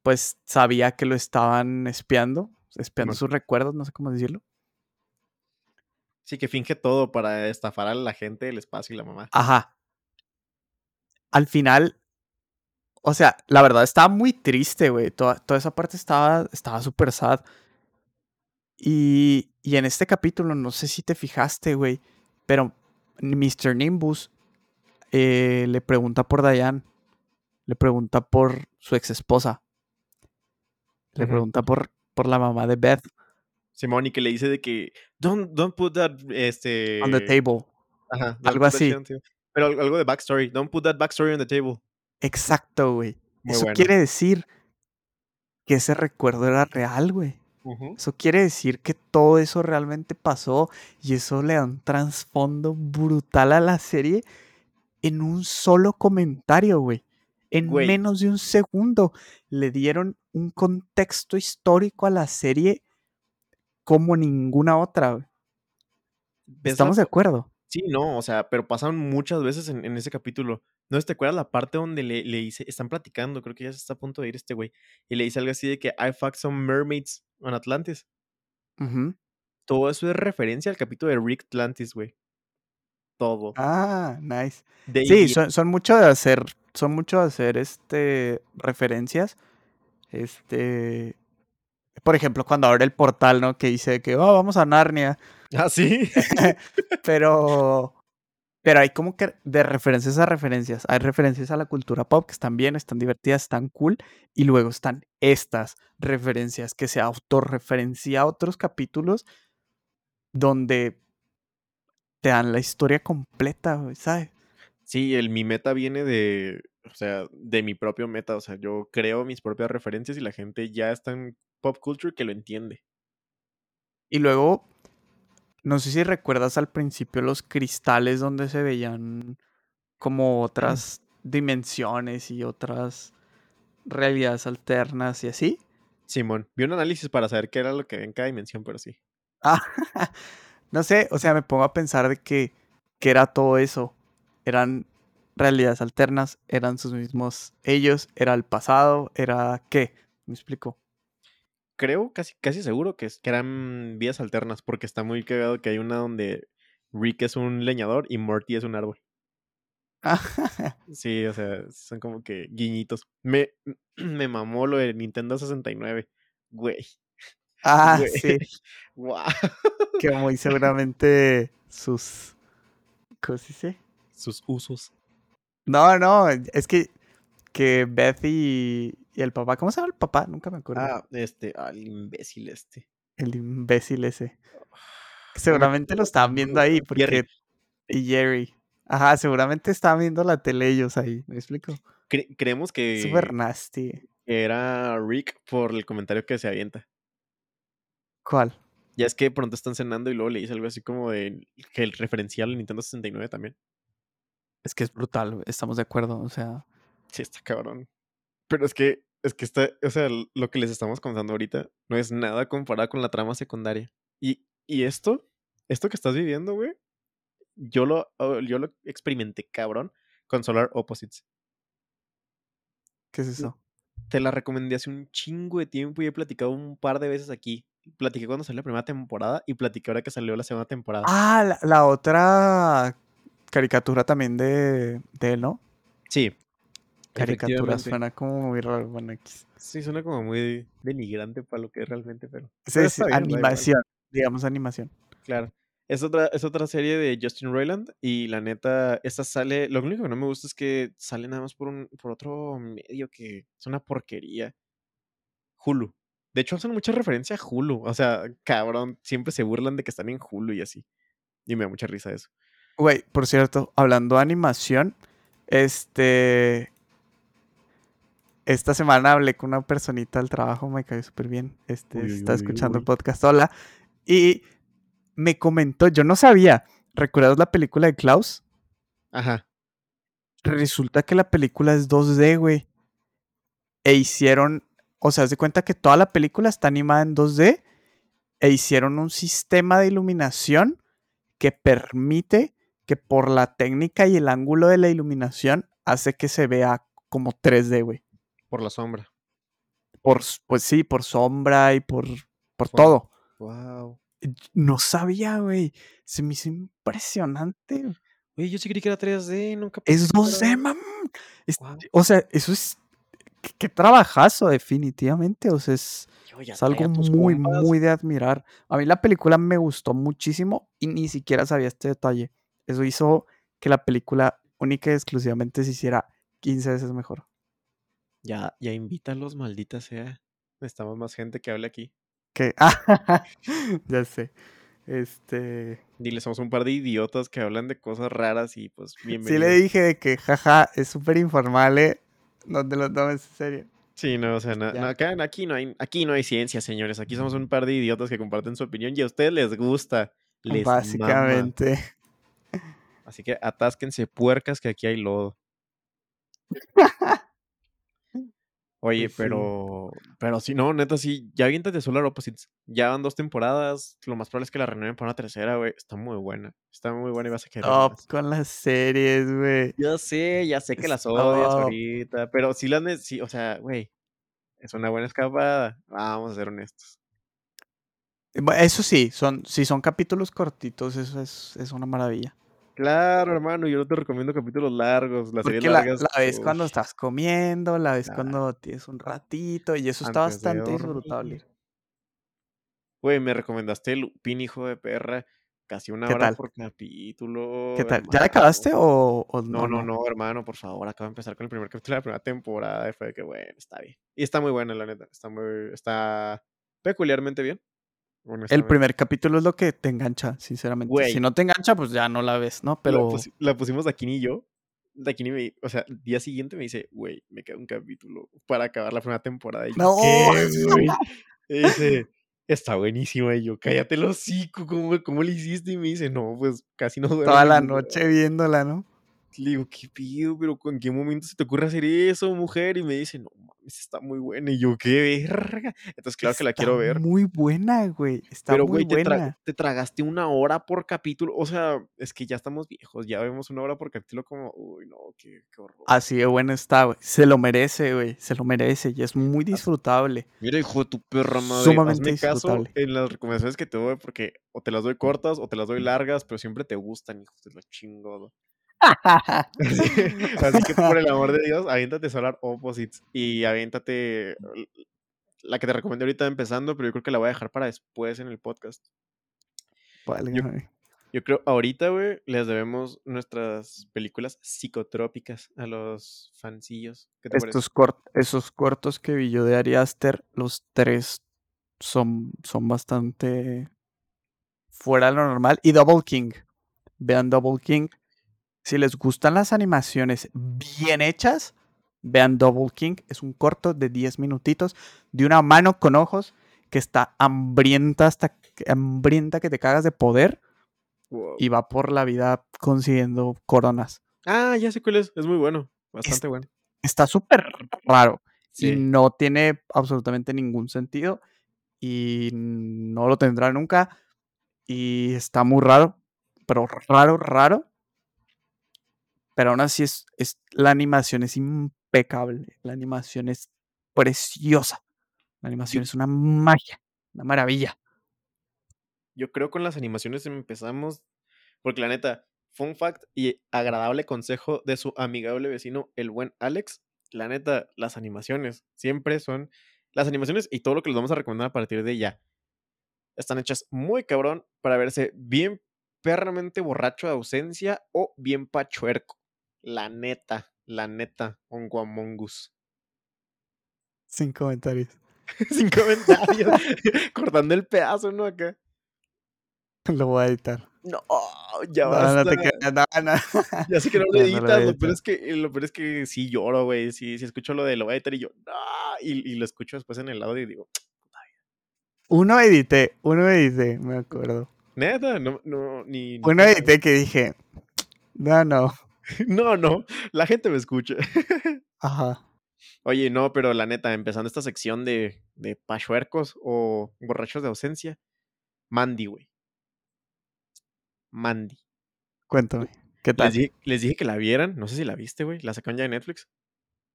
pues, sabía que lo estaban espiando, espiando Simón. sus recuerdos, no sé cómo decirlo. Sí, que finge todo para estafar a la gente del espacio y la mamá. Ajá. Al final, o sea, la verdad estaba muy triste, güey. Toda, toda esa parte estaba estaba súper sad. Y, y en este capítulo, no sé si te fijaste, güey, pero Mr. Nimbus eh, le pregunta por Diane. Le pregunta por su ex esposa. Le pregunta por, por la mamá de Beth Simón, y que le dice de que don't, don't put that este on the table. Ajá, algo así. Pero al- algo de backstory. Don't put that backstory on the table. Exacto, güey. Eso bueno. quiere decir que ese recuerdo era real, güey. Eso quiere decir que todo eso realmente pasó y eso le da un trasfondo brutal a la serie en un solo comentario, güey. En Güey. menos de un segundo le dieron un contexto histórico a la serie como ninguna otra. güey. ¿Ves la ¿Estamos de acuerdo? Sí, no, o sea, pero pasan muchas veces en, en ese capítulo. ¿No te acuerdas la parte donde le, le dice, están platicando, creo que ya se está a punto de ir este güey, y le dice algo así de que I fucked some mermaids on Atlantis? Todo eso es referencia al capítulo de Rick Atlantis, güey. Todo. Ah, nice. De Sí, son, son mucho de hacer, son mucho de hacer este referencias. Este, por ejemplo, cuando abre el portal, ¿no? Que dice que oh, vamos a Narnia. Ah, sí. Pero, pero hay como que de referencias a referencias. Hay referencias a la cultura pop que están bien, están divertidas, están cool. Y luego están estas referencias que se autorreferencia a otros capítulos donde te dan la historia completa, ¿sabes? Sí, el, mi meta viene de, o sea, de mi propio meta. O sea, yo creo mis propias referencias y la gente ya está en pop culture que lo entiende. Y luego, no sé si recuerdas al principio los cristales donde se veían como otras dimensiones y otras realidades alternas y así. Simón, vi un análisis para saber qué era lo que había en cada dimensión, pero sí. Ah, no sé, o sea, me pongo a pensar de que, que era todo eso. Eran realidades alternas, eran sus mismos ellos, era el pasado, era qué, me explico. Creo, casi, casi seguro que, es- que eran vías alternas, porque está muy cagado que hay una donde Rick es un leñador y Morty es un árbol. Sí, o sea, son como que guiñitos. Me, me mamó lo de Nintendo 69. Güey. ah, güey. sí, Guau. que muy seguramente sus... ¿Cómo se dice? Sus usos. No, no, es que, que Beth y, y el papá, ¿cómo se llama el papá? Nunca me acuerdo. Ah, este, al imbécil este. El imbécil ese. Me Seguramente lo estaban viendo ahí Jerry. porque... Y Jerry. Ajá, seguramente estaban viendo la tele ellos ahí, ¿me explico? Cre- creemos que Súper nasty. era Rick por el comentario que se avienta. ¿Cuál? Ya es que pronto están cenando y luego le dice algo así como de que el referencial al Nintendo 69 también. Es que es brutal, estamos de acuerdo, o sea... Sí, está cabrón. Pero es que, es que está, o sea, lo que les estamos contando ahorita no es nada comparado con la trama secundaria. Y, y esto, esto que estás viviendo, güey, yo lo, oh, yo lo experimenté cabrón con Solar Opposites. ¿Qué es eso? Te la recomendé hace un chingo de tiempo y he platicado un par de veces aquí. Platiqué cuando salió la primera temporada y platiqué ahora que salió la segunda temporada. Ah, la, la otra caricatura también de, de él, ¿no? Sí. Caricatura efectivamente. suena como muy raro. Bueno. Sí, suena como muy denigrante para lo que es realmente, pero. Sí, pero sí, bien, animación, digamos animación. Claro. Es otra, es otra serie de Justin Roiland y la neta, esta sale, lo único que no me gusta es que sale nada más por un, por otro medio que es una porquería. Hulu. De hecho, hacen mucha referencia a Hulu. O sea, cabrón, siempre se burlan de que están en Hulu y así. Y me da mucha risa eso. Güey, por cierto, hablando de animación, este. Esta semana hablé con una personita del trabajo, me cayó súper bien. Este, Uy, está uy, escuchando el podcast, hola. Y me comentó, yo no sabía, ¿recuerdas la película de Klaus? Ajá. Resulta que la película es 2D, güey. E hicieron, o sea, haz de cuenta que toda la película está animada en 2D e hicieron un sistema de iluminación que permite que por la técnica y el ángulo de la iluminación hace que se vea como 3D, güey. Por la sombra. Por, pues sí, por sombra y por, por todo. Wow. No sabía, güey. Se me hizo impresionante. güey. Yo sí creí que era 3D, nunca Es pensé que 2D, era- mam. Es-. O sea, eso es. Qué, qué trabajazo, definitivamente. O sea, es, es algo muy, muy de admirar. A mí la película me gustó muchísimo y ni siquiera sabía este detalle. Eso hizo que la película única y exclusivamente se hiciera 15 veces mejor. Ya, ya invítalos, maldita sea. Necesitamos más gente que hable aquí. Que. ah, ya sé. Este. Dile, somos un par de idiotas que hablan de cosas raras y pues Sí bienvenido. le dije de que, jaja, es súper informal, ¿eh? No te lo tomes en serio. Sí, no, o sea, no, acá, aquí, no hay, aquí no hay ciencia, señores. Aquí somos un par de idiotas que comparten su opinión y a ustedes les gusta. Les mama. Básicamente. Así que atásquense puercas que aquí hay lodo. Oye, Pues sí. pero, pero si no, neta, sí, ya aviéntate Solar Opposites. Ya van dos temporadas. Lo más probable es que la renueven para una tercera, güey. Está muy buena. Está muy buena y vas a querer Top más. con las series, güey. Ya sé, ya sé que las odias ahorita, pero sí las, sí, o sea, güey, es una buena escapada. Vamos a ser honestos. Eso sí, son, si son capítulos cortitos, eso es, es una maravilla. Claro, hermano, yo no te recomiendo capítulos largos. La, largas. la ves cuando estás comiendo, la ves cuando tienes un ratito, y eso está antes bastante disfrutable. Güey, me recomendaste Lupin, hijo de perra. Casi una ¿Qué hora tal? por capítulo. ¿Qué tal? ¿Ya la acabaste o, o No, no, no, hermano, por favor, acabo de empezar con el primer capítulo de la primera temporada y fue de que, bueno, está bien. Y está muy buena, la neta. Está muy, está peculiarmente bien. El primer capítulo es lo que te engancha, sinceramente. Güey. Si no te engancha, pues ya no la ves, ¿no? La, Pero la pusimos Daquini y yo. Daquini me, o sea, el día siguiente me dice, güey, me queda un capítulo para acabar la primera temporada. Y yo, ¡No! ¿qué, güey? Y dice, está buenísima. Y yo, cállate el hocico, ¿cómo, ¿cómo le hiciste? Y me dice, no, pues casi no duermo. toda la ningún día". noche viéndola, ¿no? Le digo, ¿qué pido? ¿Pero en qué momento se te ocurre hacer eso, mujer? Y me dice, no mames, está muy buena. Y yo, qué verga. Entonces, claro que la quiero ver. muy buena, güey. Está Pero, muy güey, te, tra- buena. te tragaste una hora por capítulo. O sea, es que ya estamos viejos. Ya vemos una hora por capítulo como, uy, no, qué, qué horror. Así de buena está, güey. Se lo merece, güey. Se lo merece y es muy disfrutable. Mira, hijo de tu perra madre. Sumamente hazme caso disfrutable. en las recomendaciones que te doy porque o te las doy cortas o te las doy largas, pero siempre te gustan, hijos de la chingada. Así, que por el amor de Dios, aviéntate Solar Opposites y aviéntate la que te recomendé ahorita empezando, pero yo creo que la voy a dejar para después en el podcast. Válgame. Yo creo ahorita, güey, les debemos nuestras películas psicotrópicas a los fancillos. ¿Qué te parece? Estos cort- esos cortos que vi yo de Ari Aster, los tres son, son bastante fuera de lo normal. Y Double King. Vean Double King. Si les gustan las animaciones bien hechas, vean Double King. Es un corto de 10 minutitos de una mano con ojos que está hambrienta hasta que- hambrienta que te cagas de poder Wow. y va por la vida consiguiendo coronas. Ah, ya sé cuál es. Es muy bueno. Bastante bueno. Está súper raro. y no tiene absolutamente ningún sentido y no lo tendrá nunca y está muy raro, pero raro, raro. Pero aún así es, es la animación es impecable, la animación es preciosa, la animación es una magia, una maravilla. Yo creo con las animaciones empezamos, porque la neta, fun fact y agradable consejo de su amigable vecino, el buen Alex, la neta, las animaciones siempre son, las animaciones y todo lo que les vamos a recomendar a partir de ya, están hechas muy cabrón para verse bien perramente borracho de ausencia o bien pachuerco. La neta, la neta, Ongo Among Us. Sin comentarios. Sin comentarios. Cortando el pedazo, ¿no? Acá. Lo voy a editar. No, ya No, basta. no te creas, no, no. Ya sé que no lo No, no lo editas, peor es que, lo peor es que sí lloro, güey. Sí, sí escucho lo de lo voy a editar y yo, no. Y, y lo escucho después en el audio y digo, Uno edité, uno edité, me acuerdo. neta, no, no, ni. Uno cuenta". edité que dije, no, no. No, no, la gente me escucha. Ajá. Oye, no, pero la neta, empezando esta sección de, de pachuercos o borrachos de ausencia, Mandy, güey. Mandy. Cuéntame, ¿qué tal? Les dije, les dije que la vieran, no sé si la viste, güey. La sacaron ya de Netflix.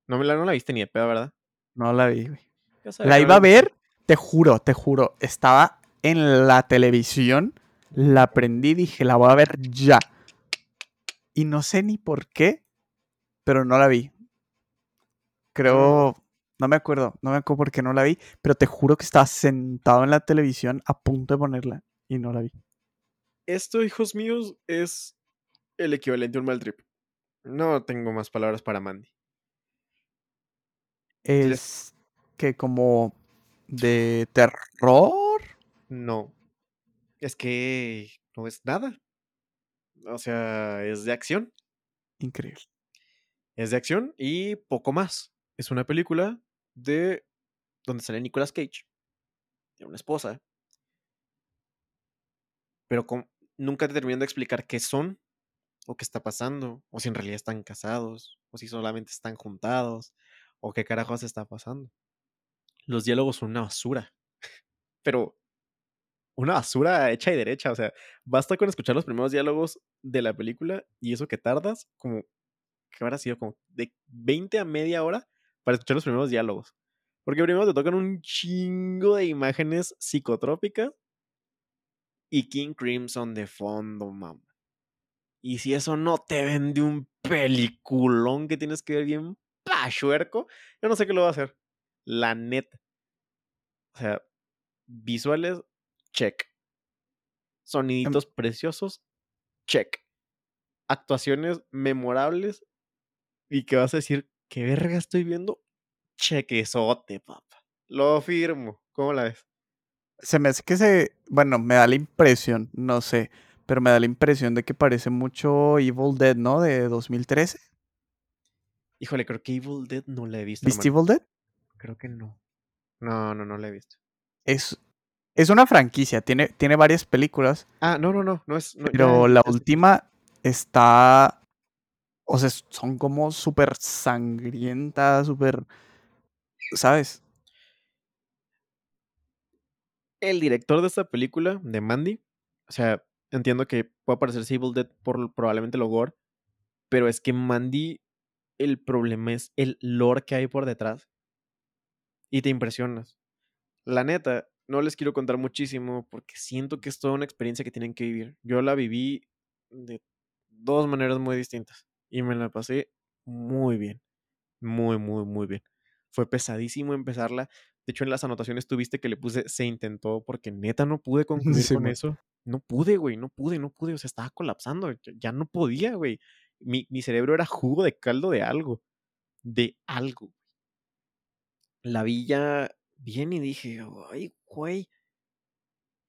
No, me la, no la viste ni de pedo, ¿verdad? No la vi, güey. La iba a ver, te juro, te juro. Estaba en la televisión, la prendí y dije, la voy a ver ya. Y no sé ni por qué, pero no la vi. Creo, no me acuerdo, no me acuerdo por qué no la vi, pero te juro que estaba sentado en la televisión a punto de ponerla y no la vi. Esto, hijos míos, es el equivalente a un mal trip. No tengo más palabras para Mandy. Es que como de terror. No. Es que no es nada. O sea, es de acción. Increíble. Es de acción y poco más. Es una película de donde sale Nicolas Cage. Tiene una esposa. Pero con- nunca te terminan de explicar qué son o qué está pasando. O si en realidad están casados. O si solamente están juntados. O qué carajos está pasando. Los diálogos son una basura. Pero una basura hecha y derecha. O sea, basta con escuchar los primeros diálogos de la película y eso que tardas como, que habrá sido como de 20 a media hora para escuchar los primeros diálogos. Porque primero te tocan un chingo de imágenes psicotrópicas y King Crimson de fondo, mamá. Y si eso no te vende un peliculón que tienes que ver bien pachuerco, yo no sé qué lo va a hacer. La neta. O sea, visuales, check. Soniditos preciosos, check. Actuaciones memorables y que vas a decir, ¿qué verga estoy viendo? Chequesote, papá. Lo firmo. ¿Cómo la ves? Se me hace que se. Bueno, me da la impresión, no sé. Pero me da la impresión de que parece mucho Evil Dead, ¿no? De 2013. Híjole, creo que Evil Dead no la he visto. ¿Viste hermano. Evil Dead? Creo que no. No, no, no la he visto. Es, es una franquicia, tiene, tiene varias películas, Ah, no, no, no. No es. no, ya, pero la última está. O sea, son como súper sangrientas, súper. ¿Sabes? el director de esta película, de Mandy, o sea, entiendo que puede parecerse Evil Dead por probablemente lo gore, pero es que Mandy, el problema es el lore que hay por detrás. Y te impresionas. La neta, no les quiero contar muchísimo porque siento que es toda una experiencia que tienen que vivir. Yo la viví de dos maneras muy distintas y me la pasé muy bien. Muy, muy, muy bien. Fue pesadísimo empezarla. De hecho, en las anotaciones tuviste que le puse se intentó porque neta no pude concluir Sí, con eso. No pude, güey, no pude, no pude. O sea, estaba colapsando. Ya, no podía, güey. Mi, mi cerebro era jugo de caldo de algo. De algo. La vi ya bien y dije, ay, güey,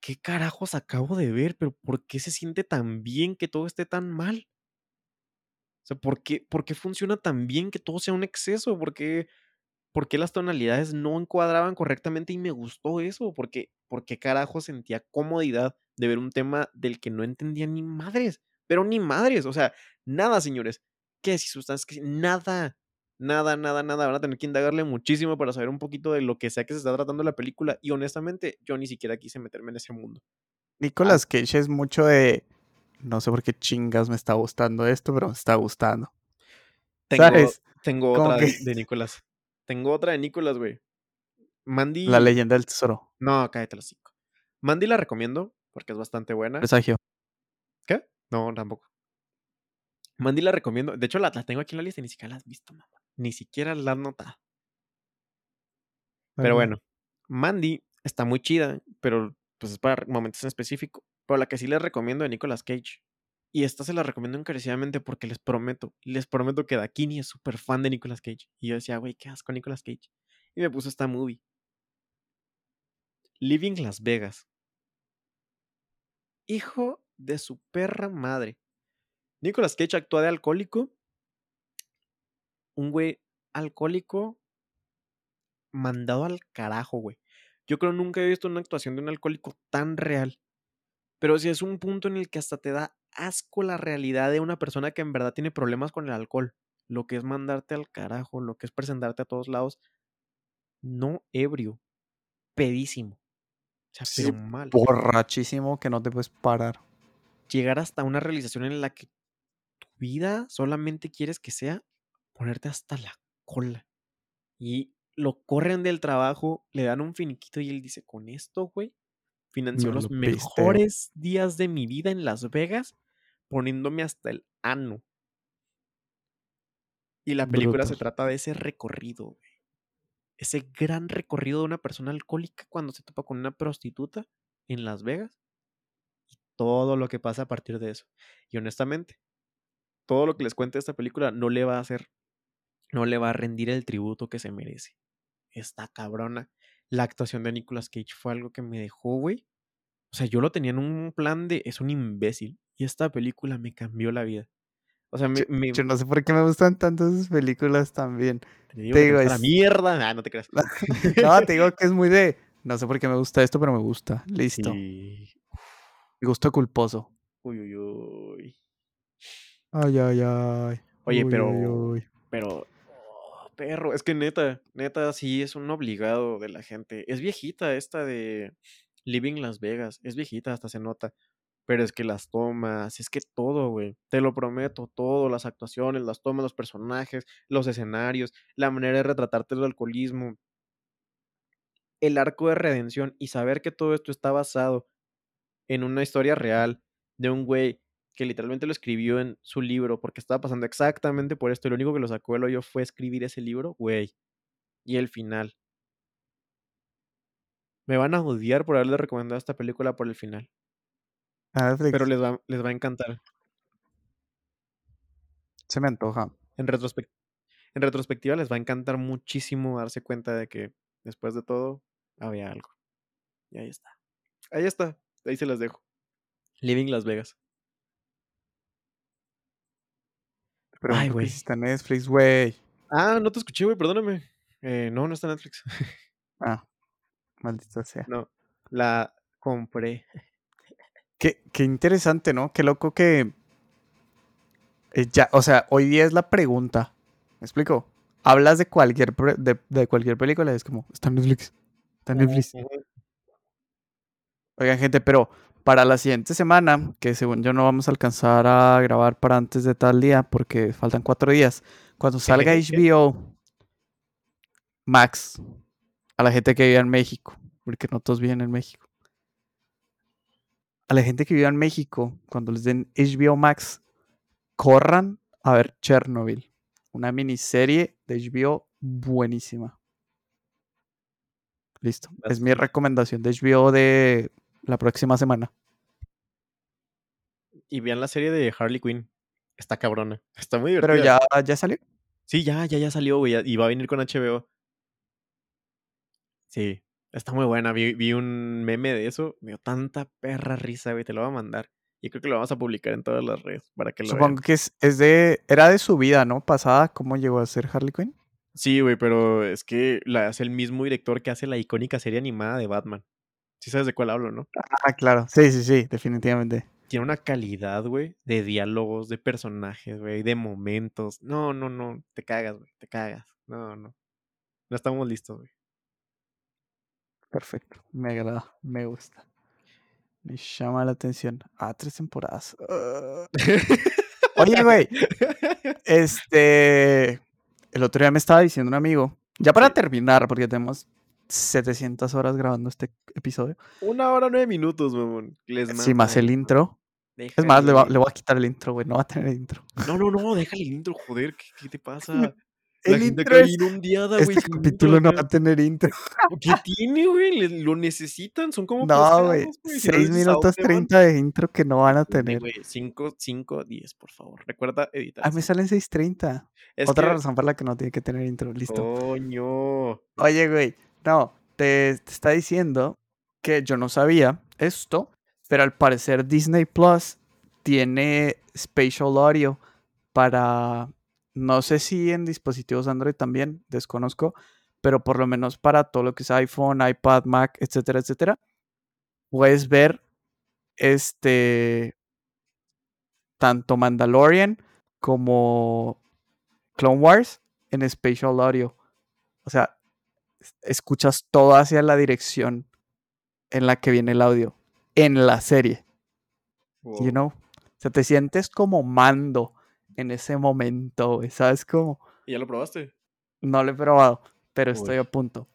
¿qué carajos acabo de ver? Pero ¿por qué se siente tan bien que todo esté tan mal? O sea, ¿por qué, por qué funciona tan bien que todo sea un exceso? ¿Por qué, por qué las tonalidades no encuadraban correctamente y me gustó eso? ¿Por qué, carajo sentía comodidad de ver un tema del que no entendía ni madres? Pero ni madres, o sea, nada, señores. ¿Qué si sustancias? ¿Qué si- Nada, nada, nada, nada. Van a tener que indagarle muchísimo para saber un poquito de lo que sea que se está tratando la película. Y honestamente, yo ni siquiera quise meterme en ese mundo. Nicolas Cage es mucho de. No sé por qué chingas me está gustando esto, pero me está gustando. Tengo, ¿Sabes? tengo otra de, que- de Nicolás. Tengo otra de Nicolás, güey. Mandy. La leyenda del tesoro. No, cállate los cinco. Mandy la recomiendo porque es bastante buena. Presagio. ¿Qué? No, tampoco. Mandy la recomiendo. De hecho, la, la tengo aquí en la lista y ni siquiera la has visto, mamá. Ni siquiera la notado. Pero bueno, Mandy está muy chida, pero pues es para momentos en específico. Pero la que sí les recomiendo de Nicolas Cage. Y esta se la recomiendo encarecidamente porque les prometo, les prometo que Dakini es súper fan de Nicolas Cage. Y yo decía, güey, ¿qué asco Nicolas Cage? Y me puso esta movie. Living Las Vegas. Hijo de su perra madre. Nicolas Cage actúa de alcohólico. Un güey alcohólico mandado al carajo, güey. Yo creo nunca he visto una actuación de un alcohólico tan real. Pero si es un punto en el que hasta te da asco la realidad de una persona que en verdad tiene problemas con el alcohol. Lo que es mandarte al carajo, lo que es presentarte a todos lados. No ebrio, pedísimo. O sea, Sí, pero mal. Borrachísimo que no te puedes parar. Llegar hasta una realización en la que tu vida solamente quieres que sea ponerte hasta la cola. Y lo corren del trabajo, le dan un finiquito y él dice, con esto, güey, financió los lo mejores días de mi vida en Las Vegas, poniéndome hasta el ano. Y la película se trata de ese recorrido, güey. Ese gran recorrido de una persona alcohólica cuando se topa con una prostituta en Las Vegas. Y todo lo que pasa a partir de eso. Y honestamente, todo lo que les cuente esta película no le va a hacer, no le va a rendir el tributo que se merece. Está cabrona. La actuación de Nicolas Cage fue algo que me dejó, güey. O sea, yo lo tenía en un plan de es un imbécil. Y esta película me cambió la vida. O sea, me, Yo, me- yo no sé por qué me gustan tanto esas películas también. te digo te digo, gusta la es- mierda. Ah, no te creas. No, te digo que es muy de. No sé por qué me gusta esto, pero me gusta. Listo. Sí. Mi gusto culposo. Uy, uy, uy. Ay, ay, ay. Oye, Uy, pero- uy, uy. Pero, perro, es que neta, neta, sí es un obligado de la gente. Es viejita esta de Living Las Vegas. Es viejita, hasta se nota. Pero es que las tomas, es que todo, güey. Te lo prometo, todo, las actuaciones, las tomas, los personajes, los escenarios, la manera de retratarte el alcoholismo, el arco de redención y saber que todo esto está basado en una historia real de un güey que literalmente lo escribió en su libro porque estaba pasando exactamente por esto y lo único que lo sacó del hoyo fue escribir ese libro, güey. Y el final. Me van a odiar por haberles recomendado esta película por el final, Netflix, pero les va, les va a encantar. se me antoja. En, en retrospectiva les va a encantar muchísimo darse cuenta de que después de todo había algo. Y ahí está. Ahí está. Ahí se las dejo. Living Las Vegas. Te pregunto Ay, güey. si está en Netflix, güey. Ah, no te escuché, güey, perdóname. Eh, no, no está en Netflix. Ah, maldita sea. No, la compré. Qué, qué interesante, ¿no? Qué loco que. eh, ya, o sea, hoy día es la pregunta. ¿Me explico? Hablas de cualquier, de, de cualquier película y es como, está en Netflix. Está en Netflix. Ujú. Oigan, gente, pero para la siguiente semana, que según yo no vamos a alcanzar a grabar para antes de tal día, porque faltan cuatro días, cuando salga HBO Max, a la gente que vive en México, porque no todos viven en México, a la gente que vive en México, cuando les den HBO Max, corran a ver Chernobyl, una miniserie de HBO buenísima. Listo. Es mi recomendación de HBO de la próxima semana. Y vean la serie de Harley Quinn. Está cabrona. Está muy divertida. Pero ya, ya salió. Sí, ya, ya, ya salió, güey. Y va a venir con HBO. Sí, está muy buena. Vi, vi un meme de eso. Me dio tanta perra risa, güey. Te lo voy a mandar. Y creo que lo vamos a publicar en todas las redes para que lo vean. Supongo que es, es de. Era de su vida, ¿no? Pasada, ¿cómo llegó a ser Harley Quinn? Sí, güey, pero es que la hace el mismo director que hace la icónica serie animada de Batman. Sí sabes de cuál hablo, ¿no? Ah, claro. Sí, sí, sí, definitivamente. Tiene una calidad, güey, de diálogos, de personajes, güey, de momentos. No, no, no. Te cagas, güey. Te cagas. No, no. No estamos listos, güey. Perfecto. Me agrada, me gusta. Me llama la atención. Ah, tres temporadas. Oye, güey. Este. El otro día me estaba diciendo un amigo. Ya para terminar, porque tenemos 700 horas grabando este episodio. Una hora nueve minutos, mamón. Les Sí, más el intro. Es más, le, va- Déjale. le voy a quitar el intro, güey. No va a tener intro. No, no, no, déjale el intro, joder. ¿Qué, qué te pasa? La El gente intro es- ondeada, güey. Este capítulo no va a tener intro. ¿Qué tiene, güey? Lo necesitan, son como No, güey. posgrados, güey. Si no 6 les dices a minutos dónde van, 30 de intro que no van a tener. güey, 5, 5, 10, por favor. Recuerda editar. Ah, me esto. salen 6.30. Es Otra que- razón por la que no tiene que tener intro. Listo. Coño. Oye, güey. No, te, está diciendo que yo no sabía esto, Pero al parecer Disney Plus tiene spatial audio para, no sé si en dispositivos Android también, desconozco, pero por lo menos para todo lo que es iPhone, iPad, Mac, etcétera, etcétera, puedes ver este tanto Mandalorian como Clone Wars en Spatial Audio. O sea, escuchas todo hacia la dirección en la que viene el audio en la serie. You know? O sea, te sientes como mando en ese momento, ¿sabes cómo? ¿Y ya lo probaste? No lo he probado, pero estoy a punto.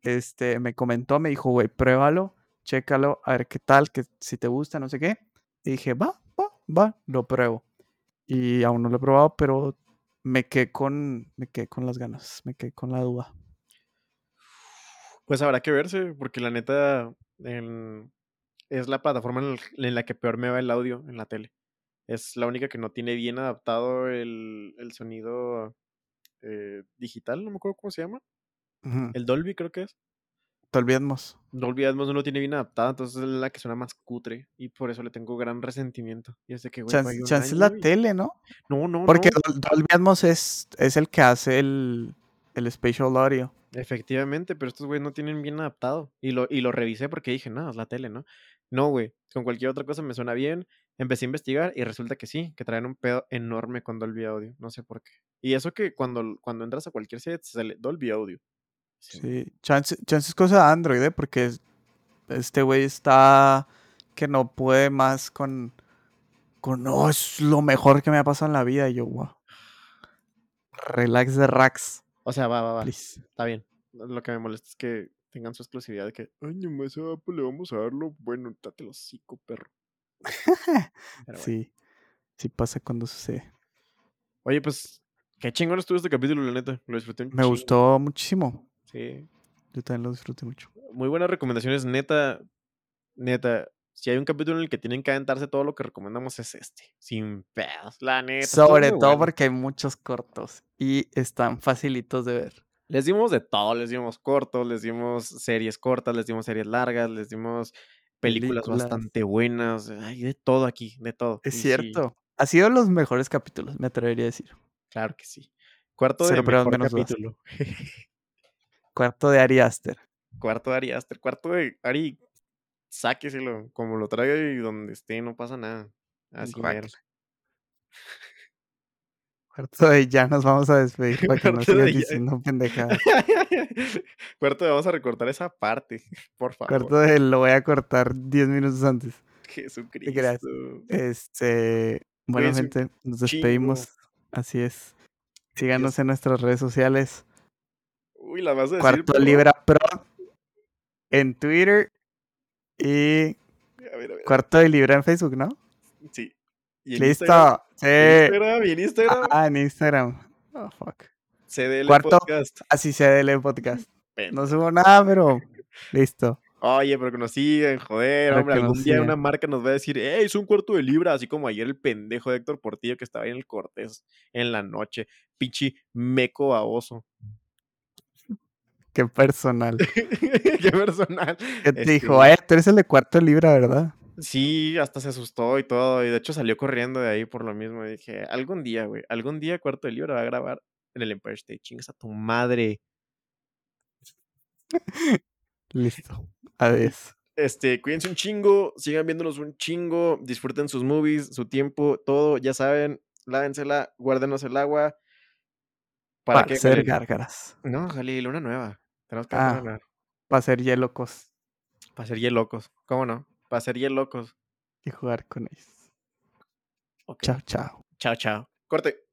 Este, me comentó, me dijo, güey, pruébalo, chécalo, a ver qué tal, que si te gusta, no sé qué. Y dije, va, va, va, lo pruebo. Y aún no lo he probado, pero me quedé con, me quedé con las ganas, me quedé con la duda. Pues habrá que verse, porque la neta es la plataforma en, la que peor me va el audio en la tele. Es la única que no tiene bien adaptado el, sonido eh, digital, no me acuerdo cómo se llama. El Dolby creo que es. Dolby Atmos. Dolby Atmos no lo tiene bien adaptado, entonces es la que suena más cutre. Y por eso le tengo gran resentimiento. Y es que, güey, Chance, es la tele, ¿no? No, no, Porque Dolby Atmos es, es el que hace el, el spatial audio. Efectivamente, pero estos güeyes no tienen bien adaptado. Y lo, y lo revisé porque dije, no, es la tele, ¿no? No, güey, con cualquier otra cosa me suena bien. Empecé a investigar y resulta que sí, que traen un pedo enorme con Dolby Audio. No sé por qué. Y eso que cuando, cuando entras a cualquier site sale Dolby Audio. Sí, chance, es cosa de Android, ¿eh? porque este güey está que no puede más con, con, no, es lo mejor que me ha pasado en la vida. Y yo, wow. Relax de racks. O sea, va, va, va. Está bien. Lo que me molesta es que tengan su exclusividad de que, ay, nomás a Apple le vamos a darlo. Bueno, date los hocico, perro. Sí, sí pasa cuando sucede. Oye, pues, qué chingón estuvo este capítulo, la neta. Lo disfruté Me gustó muchísimo. Sí. Yo también lo disfruté mucho. Muy buenas recomendaciones, neta. Neta, si hay un capítulo en el que tienen que aventarse todo lo que recomendamos es este. Sin pedos, la neta. Sobre todo porque hay muchos cortos y están facilitos de ver. Les dimos de todo, les dimos cortos, les dimos series cortas, les dimos series largas, les dimos películas, bastante buenas. Hay de todo aquí, de todo. Es cierto. Ha sido los mejores capítulos, me atrevería a decir. Claro que sí. Cuarto de mejor capítulo. Cuarto de Ari Aster. Cuarto de Ari Aster. Cuarto de Ari sáqueselo, como lo traiga y donde esté, no pasa nada. Así mero. Cuarto de ya nos vamos a despedir para que no sigas diciendo pendejadas. Cuarto de vamos a recortar esa parte, por favor. Cuarto de lo voy a cortar 10 minutos antes. Jesucristo. Este, bueno, gente, nos despedimos. Así es. Síganos en nuestras redes sociales. Uy, la vas a decir. Cuarto Libra Pro en Twitter y Cuarto de Libra en Facebook, ¿no? Sí. ¿Y Listo. Instagram? Sí. ¿En Instagram? ¿Y en Instagram? Ah, en Instagram. Oh, fuck. CDL Cuarto, Podcast. Así, CDL Podcast. No subo nada, pero listo. Oye, pero que nos sigan, joder, hombre. Algún día una marca nos va a decir, hey, es un cuarto de libra, así como ayer el pendejo de Héctor Portillo que estaba ahí en el Cortés en la noche. Pichi meco baboso. Qué personal. Qué personal. ¿Qué te dijo? Este tú eres el de cuarto libra, ¿verdad? Sí, hasta se asustó y todo. Y de hecho salió corriendo de ahí por lo mismo. Y dije, algún día, güey, algún día cuarto de libra va a grabar en el Empire State. Chingas a tu madre. Listo. Adiós. Este, cuídense un chingo, sigan viéndonos un chingo, disfruten sus movies, su tiempo, todo, ya saben, lávensela, guárdenos el agua. Para, que hacer gárgaras. No, Jalil, una nueva. Tenemos que ah, Para ser hielocos. Para ser hielocos, ¿cómo no? Para ser hielocos. Y jugar con ellos. Chao, chao. Chao, chao. Corte.